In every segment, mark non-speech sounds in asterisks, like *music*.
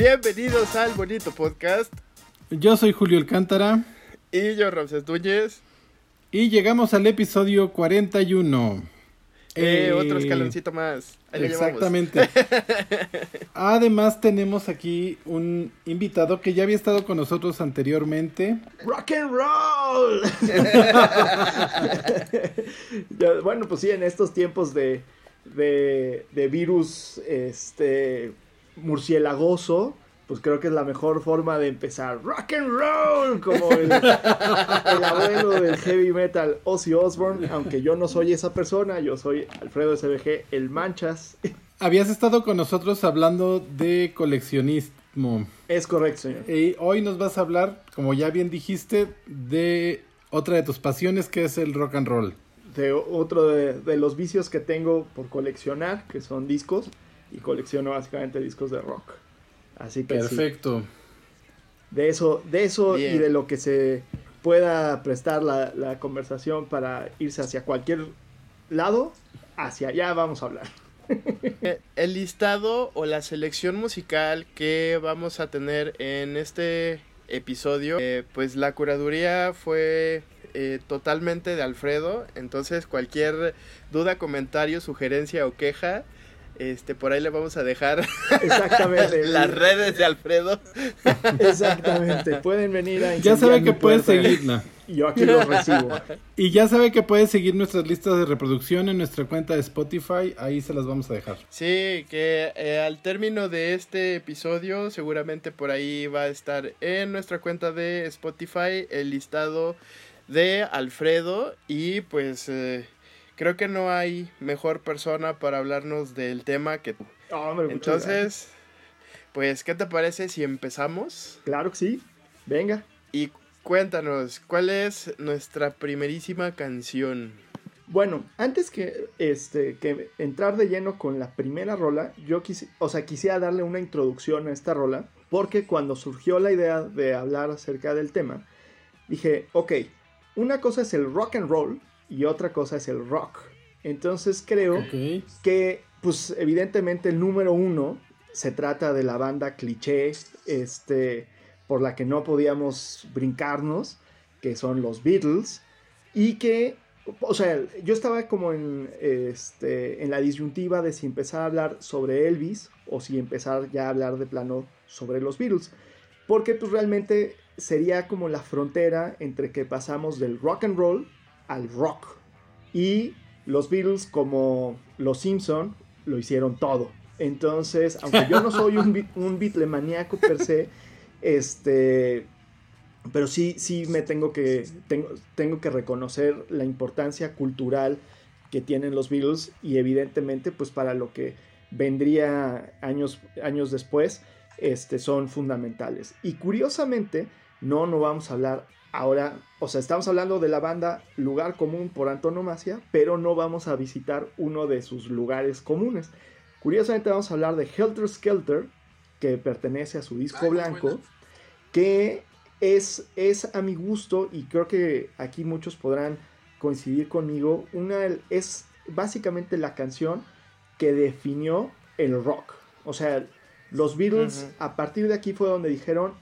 Bienvenidos al bonito podcast. Yo soy Julio Alcántara. Y yo, Ramses Núñez. Y llegamos al episodio 41. Eh, eh, otro escaloncito más. exactamente. *laughs* Además tenemos aquí un invitado que ya había estado con nosotros anteriormente. Rock and roll. *laughs* bueno, pues sí, en estos tiempos de, de, de virus este murcielagoso, pues creo que es la mejor forma de empezar. Rock and roll, como *laughs* el, abuelo del heavy metal Ozzy Osbourne, aunque yo no soy esa persona, yo soy Alfredo SBG, el Manchas. Habías estado con nosotros hablando de coleccionismo. Es correcto, señor. Y hoy nos vas a hablar, como ya bien dijiste, de otra de tus pasiones que es el rock and roll. De otro de, de los vicios que tengo por coleccionar, que son discos, y colecciono básicamente discos de rock. Así que Perfecto. De eso, de eso y de lo que se pueda prestar la, conversación para irse hacia cualquier lado, hacia allá vamos a hablar. *laughs* Eh, el listado o la selección musical que vamos a tener en este episodio, eh, pues la curaduría fue eh, totalmente de Alfredo, entonces cualquier duda, comentario, sugerencia o queja, este, por ahí le vamos a dejar *laughs* Exactamente. *laughs* las redes de Alfredo. *laughs* Exactamente. Pueden venir a Ya sabe que puede seguirla. Y yo aquí lo recibo. Y ya sabe que puede seguir nuestras listas de reproducción en nuestra cuenta de Spotify. Ahí se las vamos a dejar. Sí, que eh, al término de este episodio, seguramente por ahí va a estar en nuestra cuenta de Spotify el listado de Alfredo. Y pues. Eh, creo que no hay mejor persona para hablarnos del tema que tú. Entonces, pues, ¿qué te parece si empezamos? Claro que sí. Venga. Y cuéntanos, ¿cuál es nuestra primerísima canción? Bueno, antes que, este, que entrar de lleno con la primera rola, yo quise, o sea, quisiera darle una introducción a esta rola, porque cuando surgió la idea de hablar acerca del tema, dije, ok, una cosa es el rock and roll, y otra cosa es el rock. Entonces creo que, pues evidentemente el número uno se trata de la banda cliché, este, por la que no podíamos brincarnos, que son los Beatles, y que, o sea, yo estaba como en, este, en la disyuntiva de si empezar a hablar sobre Elvis o si empezar ya a hablar de plano sobre los Beatles, porque pues realmente sería como la frontera entre que pasamos del rock and roll al rock. Y los Beatles, como los Simpson, lo hicieron todo. Entonces, aunque yo no soy un, *laughs* un Beatlemaníaco per se, este, pero sí, sí me tengo que, tengo, tengo que reconocer la importancia cultural que tienen los Beatles y evidentemente, pues para lo que vendría años, años después, este, son fundamentales. Y curiosamente, no, no vamos a hablar Ahora, o sea, estamos hablando de la banda lugar común por antonomasia, pero no vamos a visitar uno de sus lugares comunes. Curiosamente vamos a hablar de Helter Skelter, que pertenece a su disco blanco, que es, es a mi gusto y creo que aquí muchos podrán coincidir conmigo, una es básicamente la canción que definió el rock. O sea, los Beatles a partir de aquí fue donde dijeron,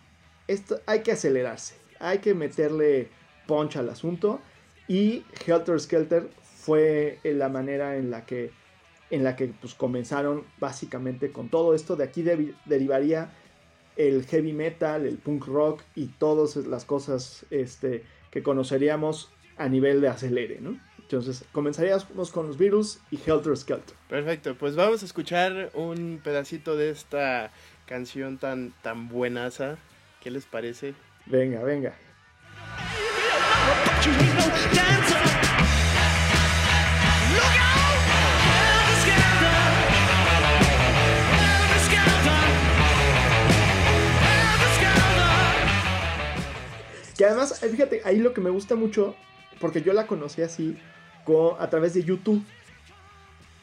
esto hay que acelerarse hay que meterle punch al asunto. Y Helter Skelter fue la manera en la que, en la que pues, comenzaron básicamente con todo esto. De aquí derivaría el heavy metal, el punk rock y todas las cosas este, que conoceríamos a nivel de acelere, ¿no? Entonces, comenzaríamos con los Beatles y Helter Skelter. Perfecto, pues vamos a escuchar un pedacito de esta canción tan, tan buenaza. ¿Qué les parece? Venga, venga. Que además, eh, fíjate, ahí lo que me gusta mucho, porque yo la conocí así a través de YouTube,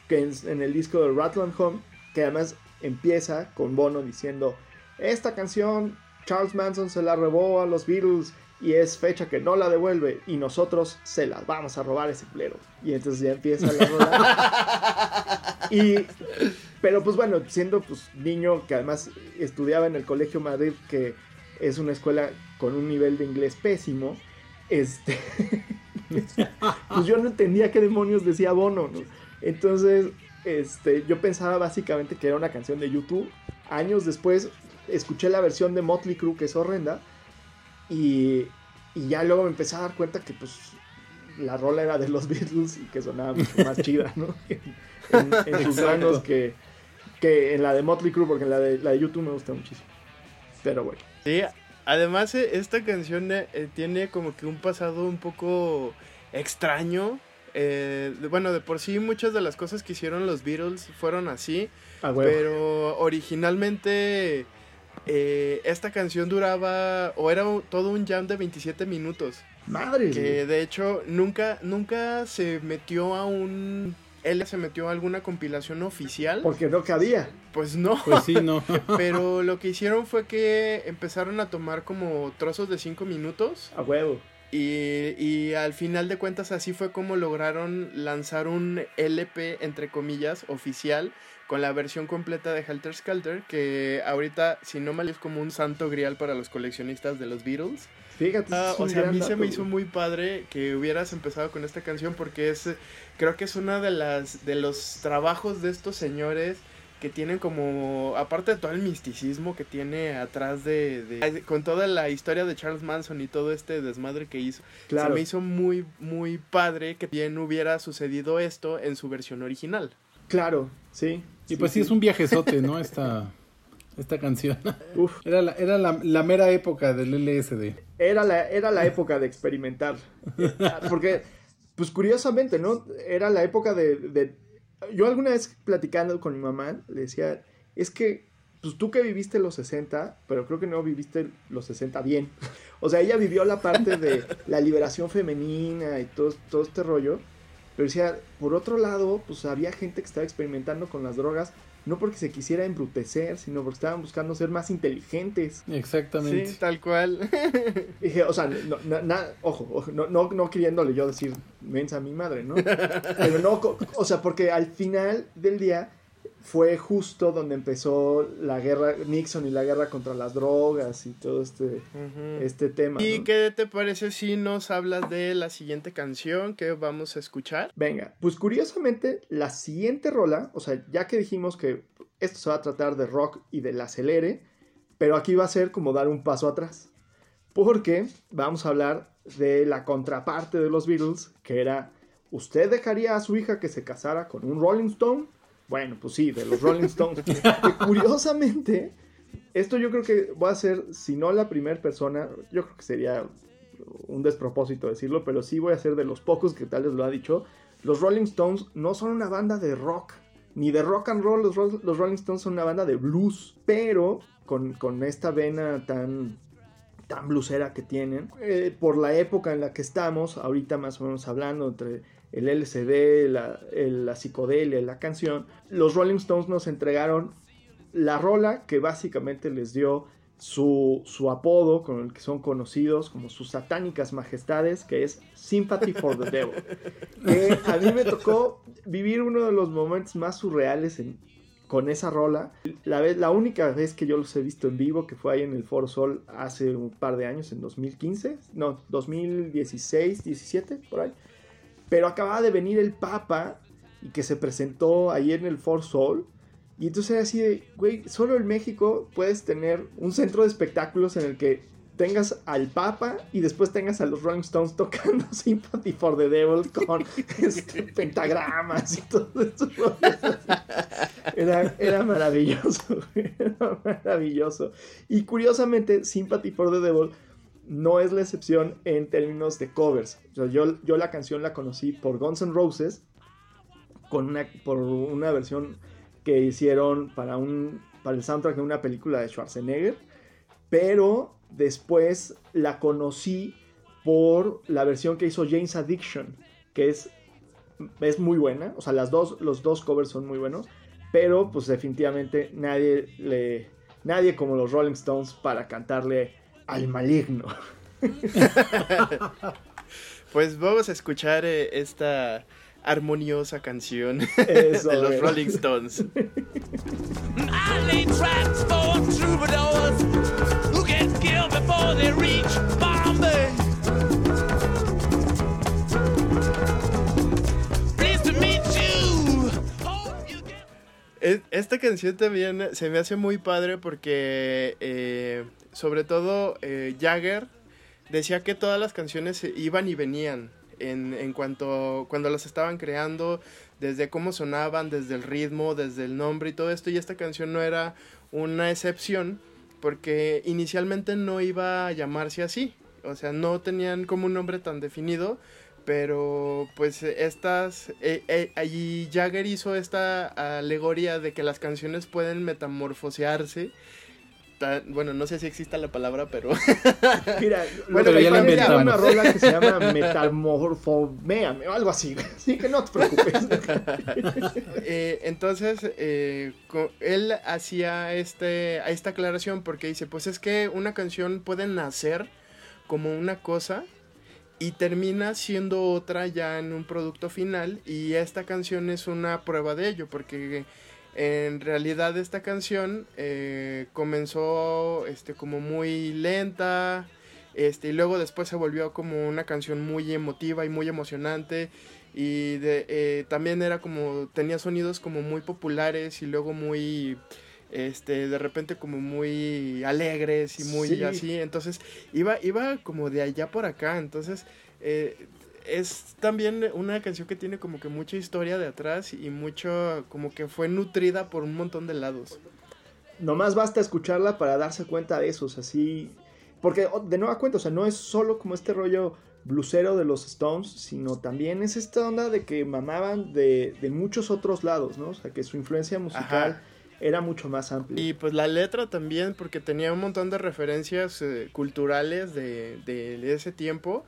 que en, en el disco de Ratland Home, que además empieza con Bono diciendo, esta canción Charles Manson se la robó a los Beatles y es fecha que no la devuelve y nosotros se las vamos a robar ese plero. Y entonces ya empieza la rola. *laughs* y, pero pues bueno, siendo pues niño que además estudiaba en el Colegio Madrid, que es una escuela con un nivel de inglés pésimo, este, *laughs* pues yo no entendía qué demonios decía Bono, ¿no? Entonces, este, yo pensaba básicamente que era una canción de YouTube. Años después escuché la versión de Motley Crue que es horrenda y, y ya luego me empecé a dar cuenta que pues la rola era de los *laughs* Beatles y que sonaba mucho más chida, ¿no? *laughs* en, en sus manos que, que en la de Motley Crue, porque en la de, la de YouTube me gusta muchísimo. Pero bueno. Sí, además eh, esta canción eh, tiene como que un pasado un poco extraño. Eh, bueno, de por sí muchas de las cosas que hicieron los Beatles fueron así. Ah, pero originalmente esta canción duraba, o era todo un jam de 27 minutos. Madre. Que de hecho nunca, nunca se metió a un él se metió a alguna compilación oficial. Porque no cabía. Pues no. Pues sí, no. *laughs* Pero lo que hicieron fue que empezaron a tomar como trozos de 5 minutos. A huevo. Y, y, al final de cuentas así fue como lograron lanzar un LP, entre comillas, oficial, con la versión completa de Helter Skelter, que ahorita, si no mal, es como un santo grial para los coleccionistas de los Beatles. Fíjate. Ah, o sea, a mí se me hizo muy padre que hubieras empezado con esta canción porque es, creo que es una de las, de los trabajos de estos señores que tienen como, aparte de todo el misticismo que tiene atrás de, con toda la historia de Charles Manson y todo este desmadre que hizo, se me hizo muy, muy padre que bien hubiera sucedido esto en su versión original. Claro, sí. Y pues sí, es un viajezote, ¿no? *laughs* Esta, esta canción. *laughs* Era, la, era la, mera época del LSD. Era la, era la época de experimentar. *laughs* Porque, pues curiosamente, ¿no? Era la época de, Yo alguna vez platicando con mi mamá, le decía, es que, pues tú que viviste los 60, pero creo que no viviste los 60 bien. o sea, ella vivió la parte de la liberación femenina y todo, todo este rollo. Pero decía, por otro lado, pues había gente que estaba experimentando con las drogas no porque se quisiera embrutecer, sino porque estaban buscando ser más inteligentes. Exactamente. Sí, tal cual. *laughs* Dije, o sea, no, ojo, no, no, no queriéndole yo decir, mensa a mi madre, ¿no? *laughs* Pero no, o sea, porque al final del día fue justo donde empezó la guerra, Nixon y la guerra contra las drogas y todo este, este tema. ¿Y qué te parece si nos hablas de la siguiente canción que vamos a escuchar? Venga, pues curiosamente la siguiente rola, o sea, ya que dijimos que esto se va a tratar de rock y del acelere, pero aquí va a ser como dar un paso atrás. Porque vamos a hablar de la contraparte de los Beatles, que era, ¿usted dejaría a su hija que se casara con un Rolling Stone? Bueno, pues sí, de los Rolling Stones. curiosamente, esto yo creo que voy a ser, si no la primera persona, yo creo que sería un despropósito decirlo, pero sí voy a ser de los pocos que tal les lo ha dicho. Los Rolling Stones no son una banda de rock, ni de rock and roll, los, los Rolling Stones son una banda de blues, pero con, con esta vena tan tan blusera que tienen. Eh, por la época en la que estamos, ahorita más o menos hablando entre el LCD, la, la psicodelia, la canción, los Rolling Stones nos entregaron la rola que básicamente les dio su, su, apodo con el que son conocidos como sus satánicas majestades, que es Sympathy for the Devil. *laughs* a mí me tocó vivir uno de los momentos más surreales con esa rola. La, vez, la única vez que yo los he visto en vivo, que fue ahí en el Foro Sol hace un par de años, en 2015, no, 2016, 17, por ahí. Pero acababa de venir el Papa y que se presentó ahí en el For Soul. Y entonces era así de, güey, solo en México puedes tener un centro de espectáculos en el que tengas al Papa y después tengas a los Rolling Stones tocando *laughs* Sympathy for the Devil con *laughs* este, pentagramas y todo eso. *laughs* Era, era maravilloso, era maravilloso. Y curiosamente, Sympathy for the Devil no es la excepción en términos de covers. yo, yo la canción la conocí por Guns N' Roses, con una, por una versión que hicieron para, un, para el soundtrack de una película de Schwarzenegger, pero después la conocí por la versión que hizo James Addiction, que es, es muy buena, o sea, las dos, los dos covers son muy buenos, pero pues definitivamente nadie, le, nadie como los Rolling Stones para cantarle al maligno. *laughs* pues vamos a escuchar eh, esta armoniosa canción *laughs* de los Rolling Stones. Esta canción también se me hace muy padre porque, eh, sobre todo, eh, Jagger decía que todas las canciones iban y venían en, en cuanto cuando las estaban creando, desde cómo sonaban, desde el ritmo, desde el nombre y todo esto. Y esta canción no era una excepción porque inicialmente no iba a llamarse así. O sea, no tenían como un nombre tan definido, pero pues estas eh, eh, Jagger hizo esta alegoría de que las canciones pueden metamorfosearse bueno, no sé si exista la palabra, pero. *laughs* Mira, bueno, ya la una rola que se llama Metamorfomea, o algo así. *laughs* Así que no te preocupes. *laughs* Eh, entonces, eh, él hacía este, esta aclaración porque dice: Pues es que una canción puede nacer como una cosa y termina siendo otra ya en un producto final. Y esta canción es una prueba de ello, porque en realidad esta canción eh, comenzó este, como muy lenta, este, y luego después se volvió como una canción muy emotiva y muy emocionante. Y de, eh, también era como, tenía sonidos como muy populares y luego muy, este, de repente como muy alegres y muy así. Entonces iba, iba como de allá por acá. Entonces eh, es también una canción que tiene como que mucha historia de atrás y mucho, como que fue nutrida por un montón de lados. Nomás basta escucharla para darse cuenta de eso, así... Porque oh, de nueva cuenta, o sea, no es solo como este rollo blusero de los Stones, sino también es esta onda de que mamaban de, muchos otros lados, ¿no? O sea, que su influencia musical era mucho más amplia. Y pues la letra también, porque tenía un montón de referencias eh, culturales de, de, ese tiempo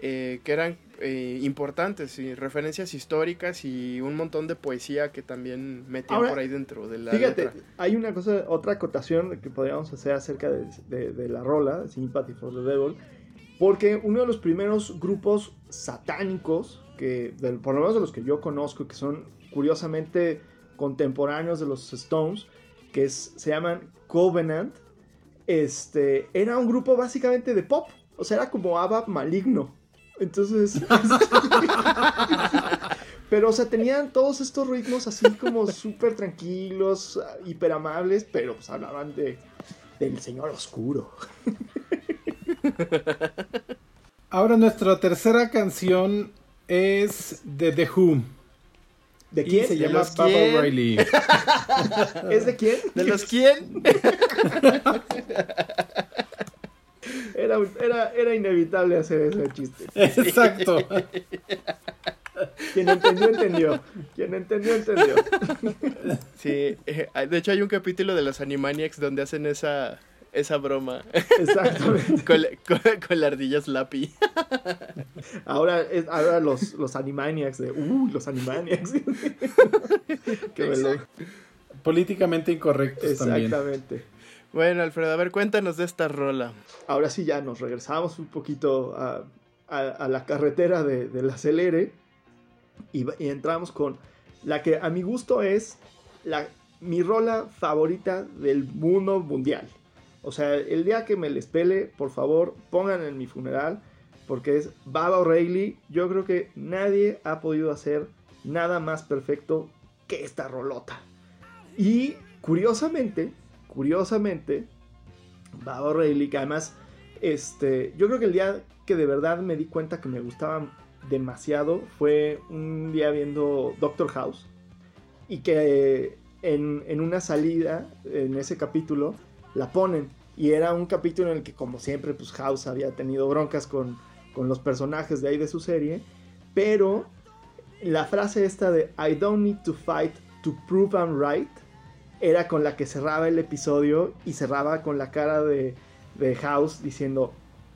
eh, que eran eh, importantes y referencias históricas y un montón de poesía que también metían por ahí dentro de la fíjate hay una cosa otra acotación que podríamos hacer acerca de, la rola Sympathy for the Devil porque uno de los primeros grupos satánicos que por lo menos de los que yo conozco que son curiosamente contemporáneos de los Stones que se llaman Covenant este era un grupo básicamente de pop o sea era como ABBA maligno entonces. *laughs* *laughs* pero, o sea, tenían todos estos ritmos así como súper tranquilos, hiper amables, pero pues hablaban de, del Señor Oscuro. *laughs* Ahora nuestra tercera canción es de The Who. ¿De quién? se llama Papa Riley. ¿Es de quién? ¿De los quién? Era, era, era inevitable hacer ese chiste. *laughs* Exacto. Quien entendió, entendió. Quien entendió, entendió. Sí, eh, de hecho hay un capítulo de los Animaniacs donde hacen esa, esa broma. Exactamente. *laughs* con, la ardilla Slappy. Ahora, es, ahora los, los Animaniacs de, uh, los Animaniacs. *laughs* Políticamente incorrectos también. Exactamente. Bueno, Alfredo, a ver, cuéntanos de esta rola. Ahora sí ya nos regresamos un poquito a, la carretera de, del acelere y, entramos con la que a mi gusto es la, mi rola favorita del mundo mundial. O sea, el día que me les pele, por favor, pongan en mi funeral, porque es Baba O'Reilly. Yo creo que nadie ha podido hacer nada más perfecto que esta rolota. Y curiosamente, curiosamente, Baba O'Reilly, que además, este, yo creo que el día que de verdad me di cuenta que me gustaban demasiado fue un día viendo Doctor House y que en, una salida, en ese capítulo, la ponen. Y era un capítulo en el que, como siempre, pues House había tenido broncas con, con los personajes de ahí de su serie. Pero la frase esta de I don't need to fight to prove I'm right era con la que cerraba el episodio y cerraba con la cara de, House diciendo,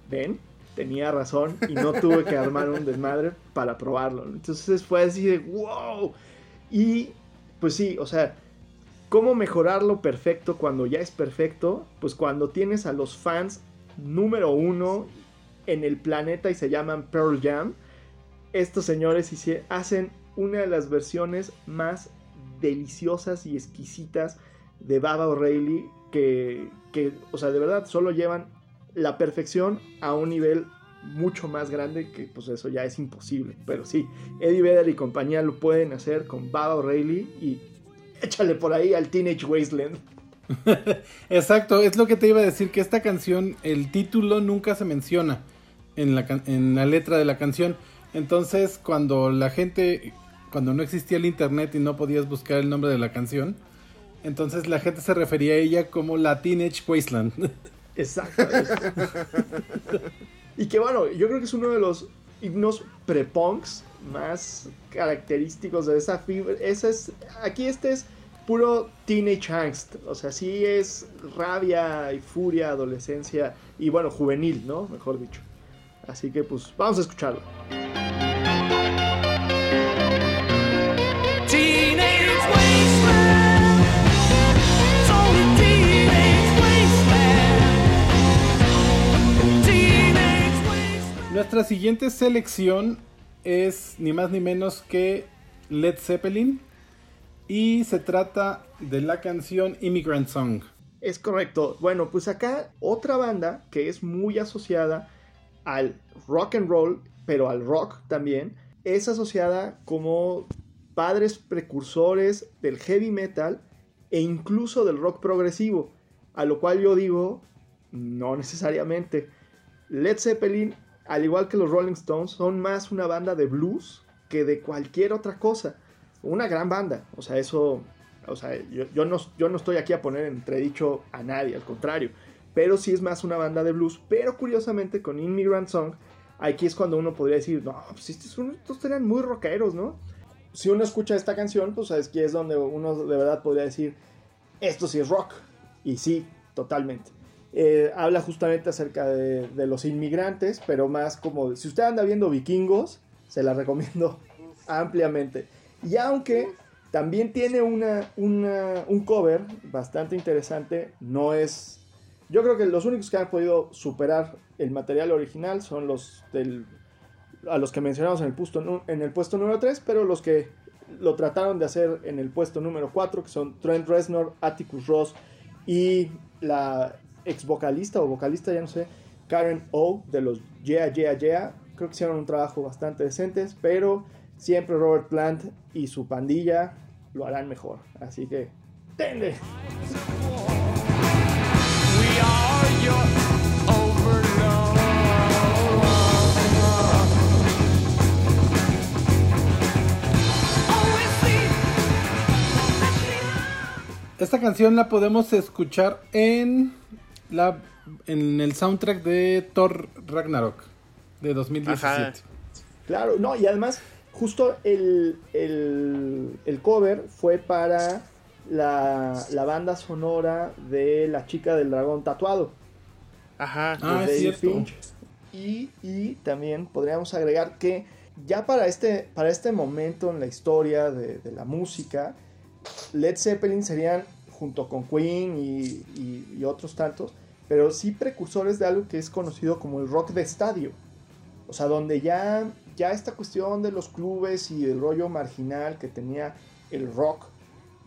ven, tenía razón y no *laughs* tuve que armar un desmadre para probarlo. Entonces fue así de, wow. Y pues sí, o sea, ¿cómo mejorarlo perfecto cuando ya es perfecto? Pues cuando tienes a los fans número uno en el planeta y se llaman Pearl Jam. Estos señores hacen una de las versiones más deliciosas y exquisitas de Baba O'Reilly que, que, o sea, de verdad solo llevan la perfección a un nivel mucho más grande que pues eso ya es imposible. Pero sí, Eddie Vedder y compañía lo pueden hacer con Baba O'Reilly y échale por ahí al Teenage Wasteland. *laughs* Exacto, es lo que te iba a decir, que esta canción, el título nunca se menciona en la, en la letra de la canción. Entonces, cuando la gente, cuando no existía el internet y no podías buscar el nombre de la canción, entonces la gente se refería a ella como la Teenage Wasteland. *laughs* Exacto. y que bueno, yo creo que es uno de los himnos pre-punks más característicos de esa fibra. Esa es, aquí este es puro teenage angst. O sea, sí es rabia y furia, adolescencia y bueno, juvenil, ¿no? Mejor dicho. Así que pues vamos a escucharlo. Nuestra siguiente selección es ni más ni menos que Led Zeppelin y se trata de la canción Immigrant Song. Es correcto. Bueno, pues acá otra banda que es muy asociada al rock and roll, pero al rock también, es asociada como padres precursores del heavy metal e incluso del rock progresivo, a lo cual yo digo, no necesariamente. Led Zeppelin al igual que los Rolling Stones, son más una banda de blues que de cualquier otra cosa. Una gran banda, o sea, eso, o sea, yo, no, yo no estoy aquí a poner entredicho a nadie, al contrario, pero sí es más una banda de blues, pero curiosamente con Immigrant Song, aquí es cuando uno podría decir, no, pues estos, estos eran muy rockeros, ¿no? Si uno escucha esta canción, pues aquí es donde uno de verdad podría decir, esto sí es rock, y sí, totalmente. Eh, habla justamente acerca de, los inmigrantes, pero más como si usted anda viendo vikingos, se la recomiendo *laughs* ampliamente. Y aunque también tiene una, un cover bastante interesante, no es... Yo creo que los únicos que han podido superar el material original son los del, a los que mencionamos en el, puesto, en el puesto número 3, pero los que lo trataron de hacer en el puesto número 4, que son Trent Reznor, Atticus Ross y la ex vocalista o vocalista, ya no sé, Karen O de los Yeah Yeah Yeah. Creo que hicieron un trabajo bastante decente, pero siempre Robert Plant y su pandilla lo harán mejor. Así que, ¡tende! Esta canción la podemos escuchar en la, en el soundtrack de Thor Ragnarok de 2017. Claro, no, y además, justo el, el, cover fue para la, la, banda sonora de La chica del dragón tatuado. Ajá, ah, es Y, y, también podríamos agregar que ya para este, para este momento en la historia de, de la música, Led Zeppelin serían junto con Queen y, otros tantos, pero sí precursores de algo que es conocido como el rock de estadio. O sea, donde ya, ya esta cuestión de los clubes y el rollo marginal que tenía el rock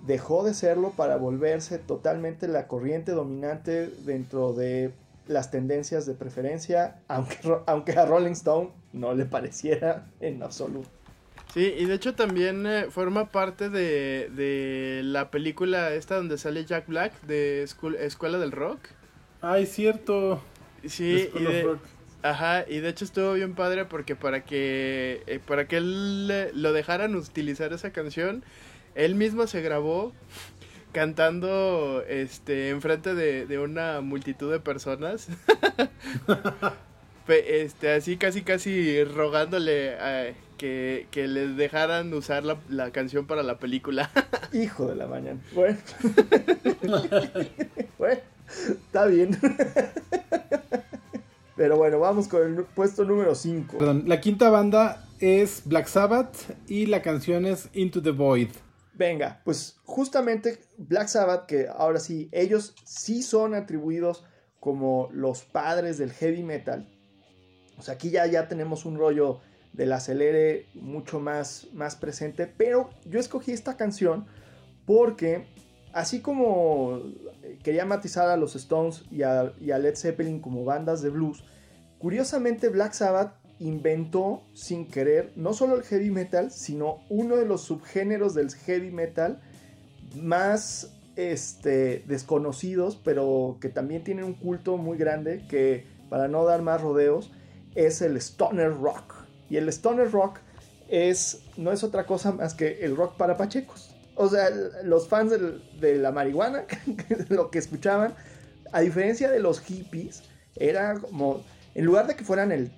dejó de serlo para volverse totalmente la corriente dominante dentro de las tendencias de preferencia, aunque, *laughs* aunque a Rolling Stone no le pareciera en absoluto. Sí, y de hecho también eh, forma parte de, de, la película esta donde sale Jack Black de Escuela del Rock. Ay, cierto. Sí, y de, ajá, y de hecho estuvo bien padre porque para que eh, para que él lo dejaran utilizar esa canción, él mismo se grabó cantando este enfrente de, de una multitud de personas. *laughs* este así casi casi rogándole a que, que les dejaran usar la, canción para la película. *laughs* Hijo de la mañana. Bueno. *laughs* bueno, está bien. *laughs* Pero bueno, vamos con el puesto número 5. Perdón, la quinta banda es Black Sabbath y la canción es Into the Void. Venga, pues justamente Black Sabbath, que ahora sí, ellos sí son atribuidos como los padres del heavy metal. O sea, aquí ya, ya tenemos un rollo del acelere mucho más, más presente. Pero yo escogí esta canción porque así como quería matizar a los Stones y a, y a Led Zeppelin como bandas de blues, curiosamente Black Sabbath inventó sin querer no solo el heavy metal, sino uno de los subgéneros del heavy metal más este, desconocidos, pero que también tienen un culto muy grande, que para no dar más rodeos, es el stoner rock. Y el stoner rock es, no es otra cosa más que el rock para pachecos. O sea, los fans de la marihuana, lo que escuchaban, a diferencia de los hippies, era como, en lugar de que fueran el...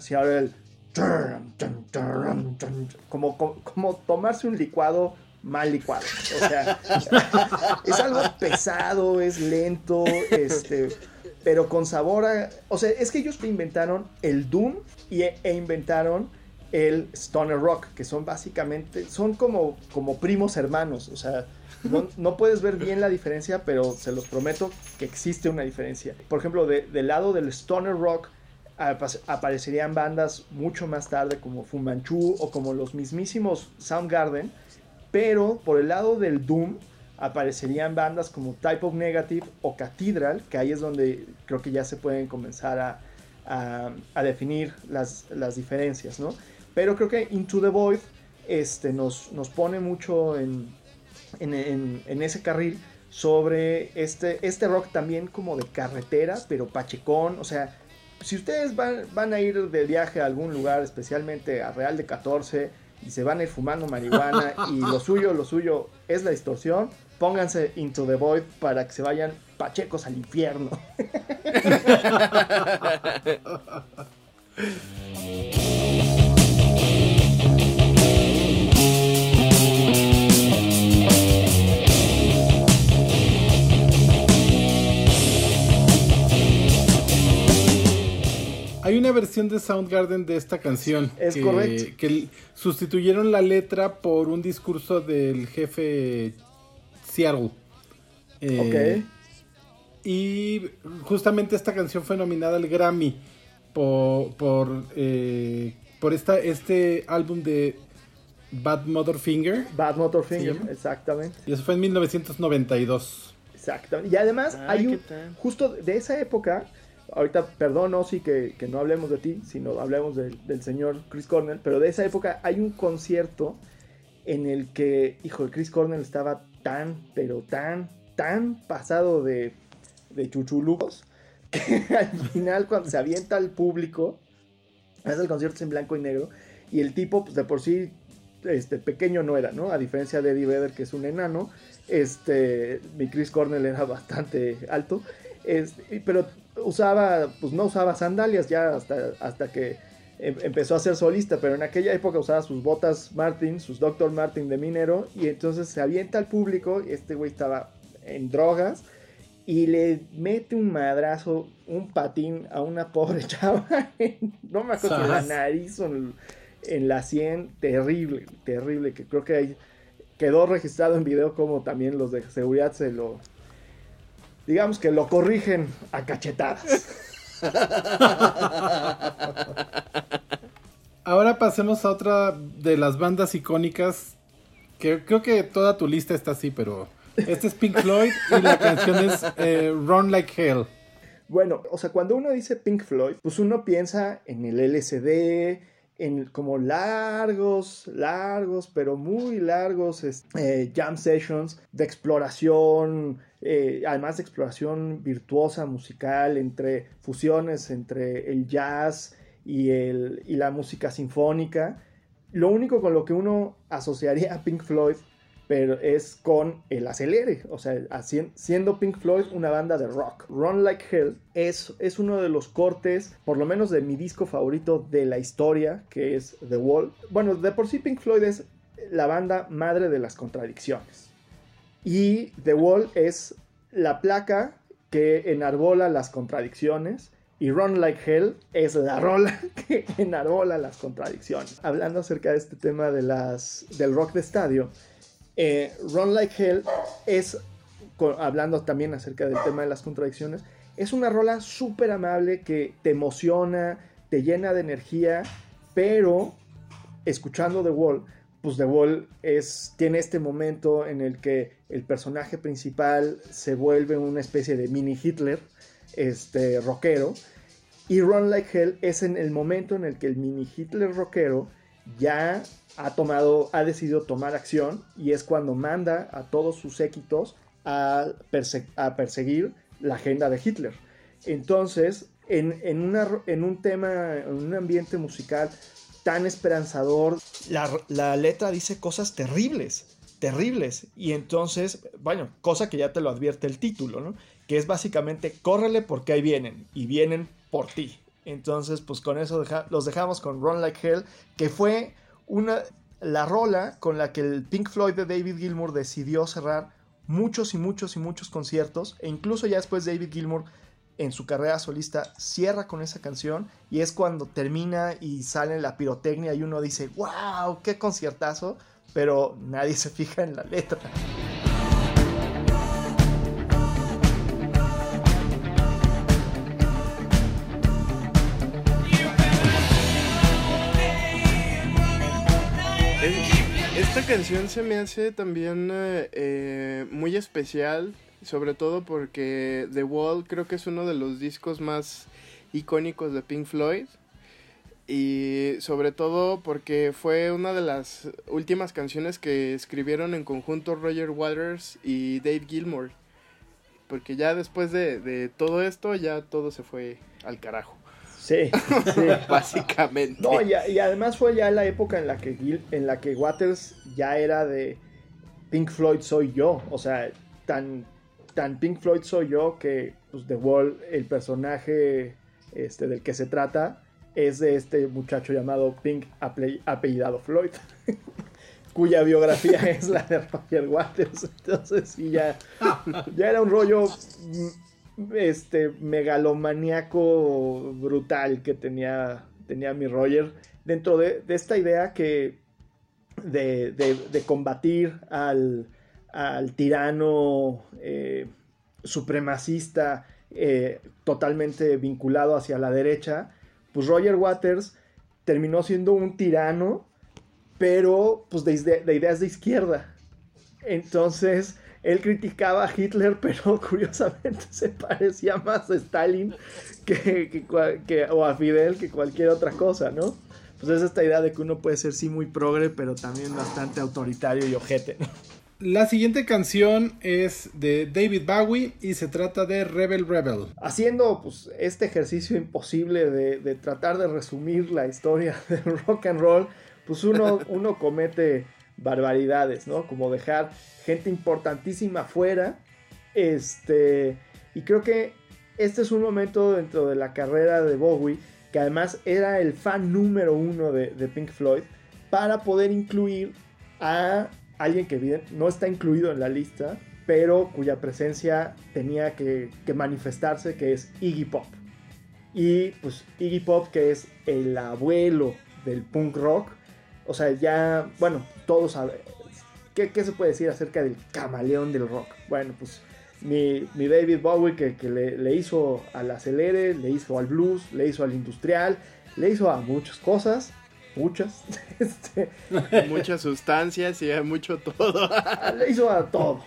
Si ahora el... Como, como tomarse un licuado mal licuado. O sea, es algo pesado, es lento, este, pero con sabor a... O sea, es que ellos inventaron el Doom y, e inventaron el Stoner Rock, que son básicamente, son como, como primos hermanos, o sea, no, *laughs* puedes ver bien la diferencia, pero se los prometo que existe una diferencia. Por ejemplo, del lado del Stoner Rock aparecerían bandas mucho más tarde como Fu Manchu o como los mismísimos Soundgarden, pero por el lado del Doom aparecerían bandas como Type of Negative o Cathedral, que ahí es donde creo que ya se pueden comenzar a, definir las, diferencias, ¿no? Pero creo que Into the Void este, nos, nos pone mucho en, en, ese carril sobre este, este rock también como de carretera, pero pachecón, o sea, si ustedes van, van a ir de viaje a algún lugar, especialmente a Real de 14, y se van a ir fumando marihuana y lo suyo, lo suyo es la distorsión, pónganse Into the Void para que se vayan pachecos al infierno. Hay una versión de Soundgarden de esta canción. Es que, correcto. Que sustituyeron la letra por un discurso del jefe Seattle. Eh, ok. Y justamente esta canción fue nominada al Grammy por, por, eh, por esta, este álbum de Bad Mother Finger. Bad Mother Finger, exactamente. Y eso fue en 1992. Exactamente. Y además hay un, justo de esa época ahorita, perdón, Ozzy, que, que no hablemos de ti, sino hablemos del señor Chris Cornell, pero de esa época hay un concierto en el que, hijo, Chris Cornell estaba tan, pero tan, tan pasado de, de chuchulucos, *laughs* que al final cuando se avienta al público, hace el concierto en blanco y negro, y el tipo, pues de por sí, este, pequeño no era, ¿no? A diferencia de Eddie Vedder, que es un enano, este, mi Chris Cornell era bastante alto, este, pero usaba, pues no usaba sandalias ya hasta, hasta que empezó a ser solista, pero en aquella época usaba sus botas Martin, sus Dr. Martin de minero, y entonces se avienta al público, este güey estaba en drogas, y le mete un madrazo, un patín a una pobre *laughs* chava, no me acuerdo, en la nariz o en, la sien, terrible, terrible, que creo que ahí quedó registrado en video como también los de seguridad se lo, digamos que lo corrigen a cachetadas. *laughs* *laughs* Ahora pasemos a otra de las bandas icónicas, que creo que toda tu lista está así, pero este es Pink Floyd y la canción es eh, Run Like Hell. Bueno, o sea, cuando uno dice Pink Floyd, pues uno piensa en el LSD, en como largos, largos, pero muy largos eh, jam sessions de exploración, eh, además de exploración virtuosa musical, entre fusiones entre el jazz y, el, y la música sinfónica. Lo único con lo que uno asociaría a Pink Floyd pero es con el acelere, o sea, siendo Pink Floyd una banda de rock. Run Like Hell es, es uno de los cortes, por lo menos de mi disco favorito de la historia, que es The Wall. Bueno, de por sí Pink Floyd es la banda madre de las contradicciones. Y The Wall es la placa que enarbola las contradicciones. Y Run Like Hell es la rola *laughs* que enarbola las contradicciones. Hablando acerca de este tema de las, del rock de estadio, eh, Run Like Hell es, hablando también acerca del tema de las contradicciones, es una rola súper amable que te emociona, te llena de energía, pero escuchando The Wall, pues The Wall es, tiene este momento en el que el personaje principal se vuelve una especie de mini Hitler, este rockero, y Run Like Hell es en el momento en el que el mini Hitler rockero ya ha tomado, ha decidido tomar acción y es cuando manda a todos sus séquitos a, perseguir la agenda de Hitler. Entonces, en un tema, en un ambiente musical tan esperanzador, la, la letra dice cosas terribles, terribles. Y entonces, bueno, cosa que ya te lo advierte el título, ¿no? Que es básicamente, córrele porque ahí vienen, y vienen por ti. Entonces, pues con eso los dejamos con Run Like Hell, que fue una, la rola con la que el Pink Floyd de David Gilmour decidió cerrar muchos y muchos y muchos conciertos, e incluso ya después David Gilmour en su carrera solista cierra con esa canción y es cuando termina y sale la pirotecnia y uno dice, wow, qué conciertazo, pero nadie *laughs* se fija en la letra. Esta canción se me hace también eh, muy especial, sobre todo porque The Wall creo que es uno de los discos más icónicos de Pink Floyd. Y sobre todo porque fue una de las últimas canciones que escribieron en conjunto Roger Waters y Dave Gilmour. Porque ya después de, de todo esto ya todo se fue al carajo. Sí, sí. *laughs* básicamente. No, y, y, además fue ya la época en la que en la que Waters ya era de Pink Floyd soy yo, o sea, tan tan Pink Floyd soy yo que pues, The Wall, el personaje este, del que se trata, es de este muchacho llamado Pink apellidado Floyd, *laughs* cuya biografía *laughs* es la de Roger Waters. Entonces, sí, ya, ya era un rollo este megalomaniaco brutal que tenía, tenía mi Roger dentro de, esta idea que de, combatir al, tirano eh, supremacista eh, totalmente vinculado hacia la derecha, pues Roger Waters terminó siendo un tirano, pero pues de, de ideas de izquierda. Entonces, él criticaba a Hitler, *laughs* pero curiosamente se parecía más a Stalin que, que, o a Fidel que cualquier otra cosa, ¿no? Pues es esta idea de que uno puede ser sí muy progre, pero también bastante autoritario y ojete, La siguiente canción es de David Bowie y se trata de Rebel Rebel. Haciendo pues, este ejercicio imposible de, de tratar de resumir la historia *laughs* del rock and roll, pues uno, *laughs* uno comete barbaridades, ¿no? Como dejar gente importantísima fuera. Este, y creo que este es un momento dentro de la carrera de Bowie, que además era el fan número uno de, Pink Floyd, para poder incluir a alguien que no está incluido en la lista, pero cuya presencia tenía que, que, manifestarse, que es Iggy Pop. Y pues Iggy Pop, que es el abuelo del punk rock, o sea, ya, bueno, todos saben. ¿Qué, se puede decir acerca del camaleón del rock? Bueno, pues mi, David Bowie que, le, hizo al acelere, le hizo al blues, le hizo al industrial, le hizo a muchas cosas, muchas. *laughs* Este, *laughs* muchas sustancias y a mucho todo. *laughs* le hizo a todo.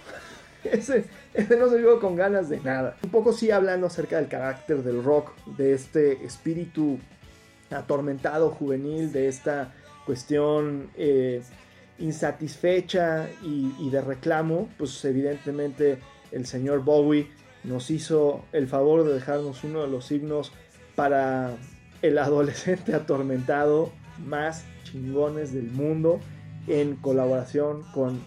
Ese, ese no se vio con ganas de nada. Un poco sí hablando acerca del carácter del rock, de este espíritu atormentado juvenil, de esta cuestión eh, insatisfecha y, de reclamo, pues evidentemente el señor Bowie nos hizo el favor de dejarnos uno de los signos para el adolescente *laughs* atormentado más chingones del mundo en colaboración con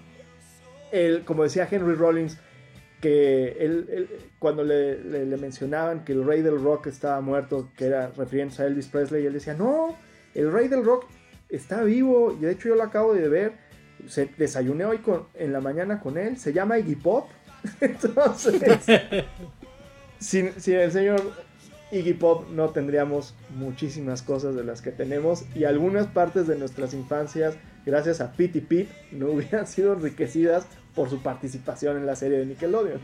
él, como decía Henry Rollins, que él, cuando le, le, mencionaban que el rey del rock estaba muerto, que era refiriéndose a Elvis Presley, él decía, no, el rey del rock está vivo, y de hecho yo lo acabo de ver, se, desayuné hoy con, en la mañana con él, se llama Iggy Pop, *laughs* entonces, *laughs* sin, el señor Iggy Pop no tendríamos muchísimas cosas de las que tenemos, y algunas partes de nuestras infancias, gracias a Pete y Pete, no hubieran sido enriquecidas por su participación en la serie de Nickelodeon.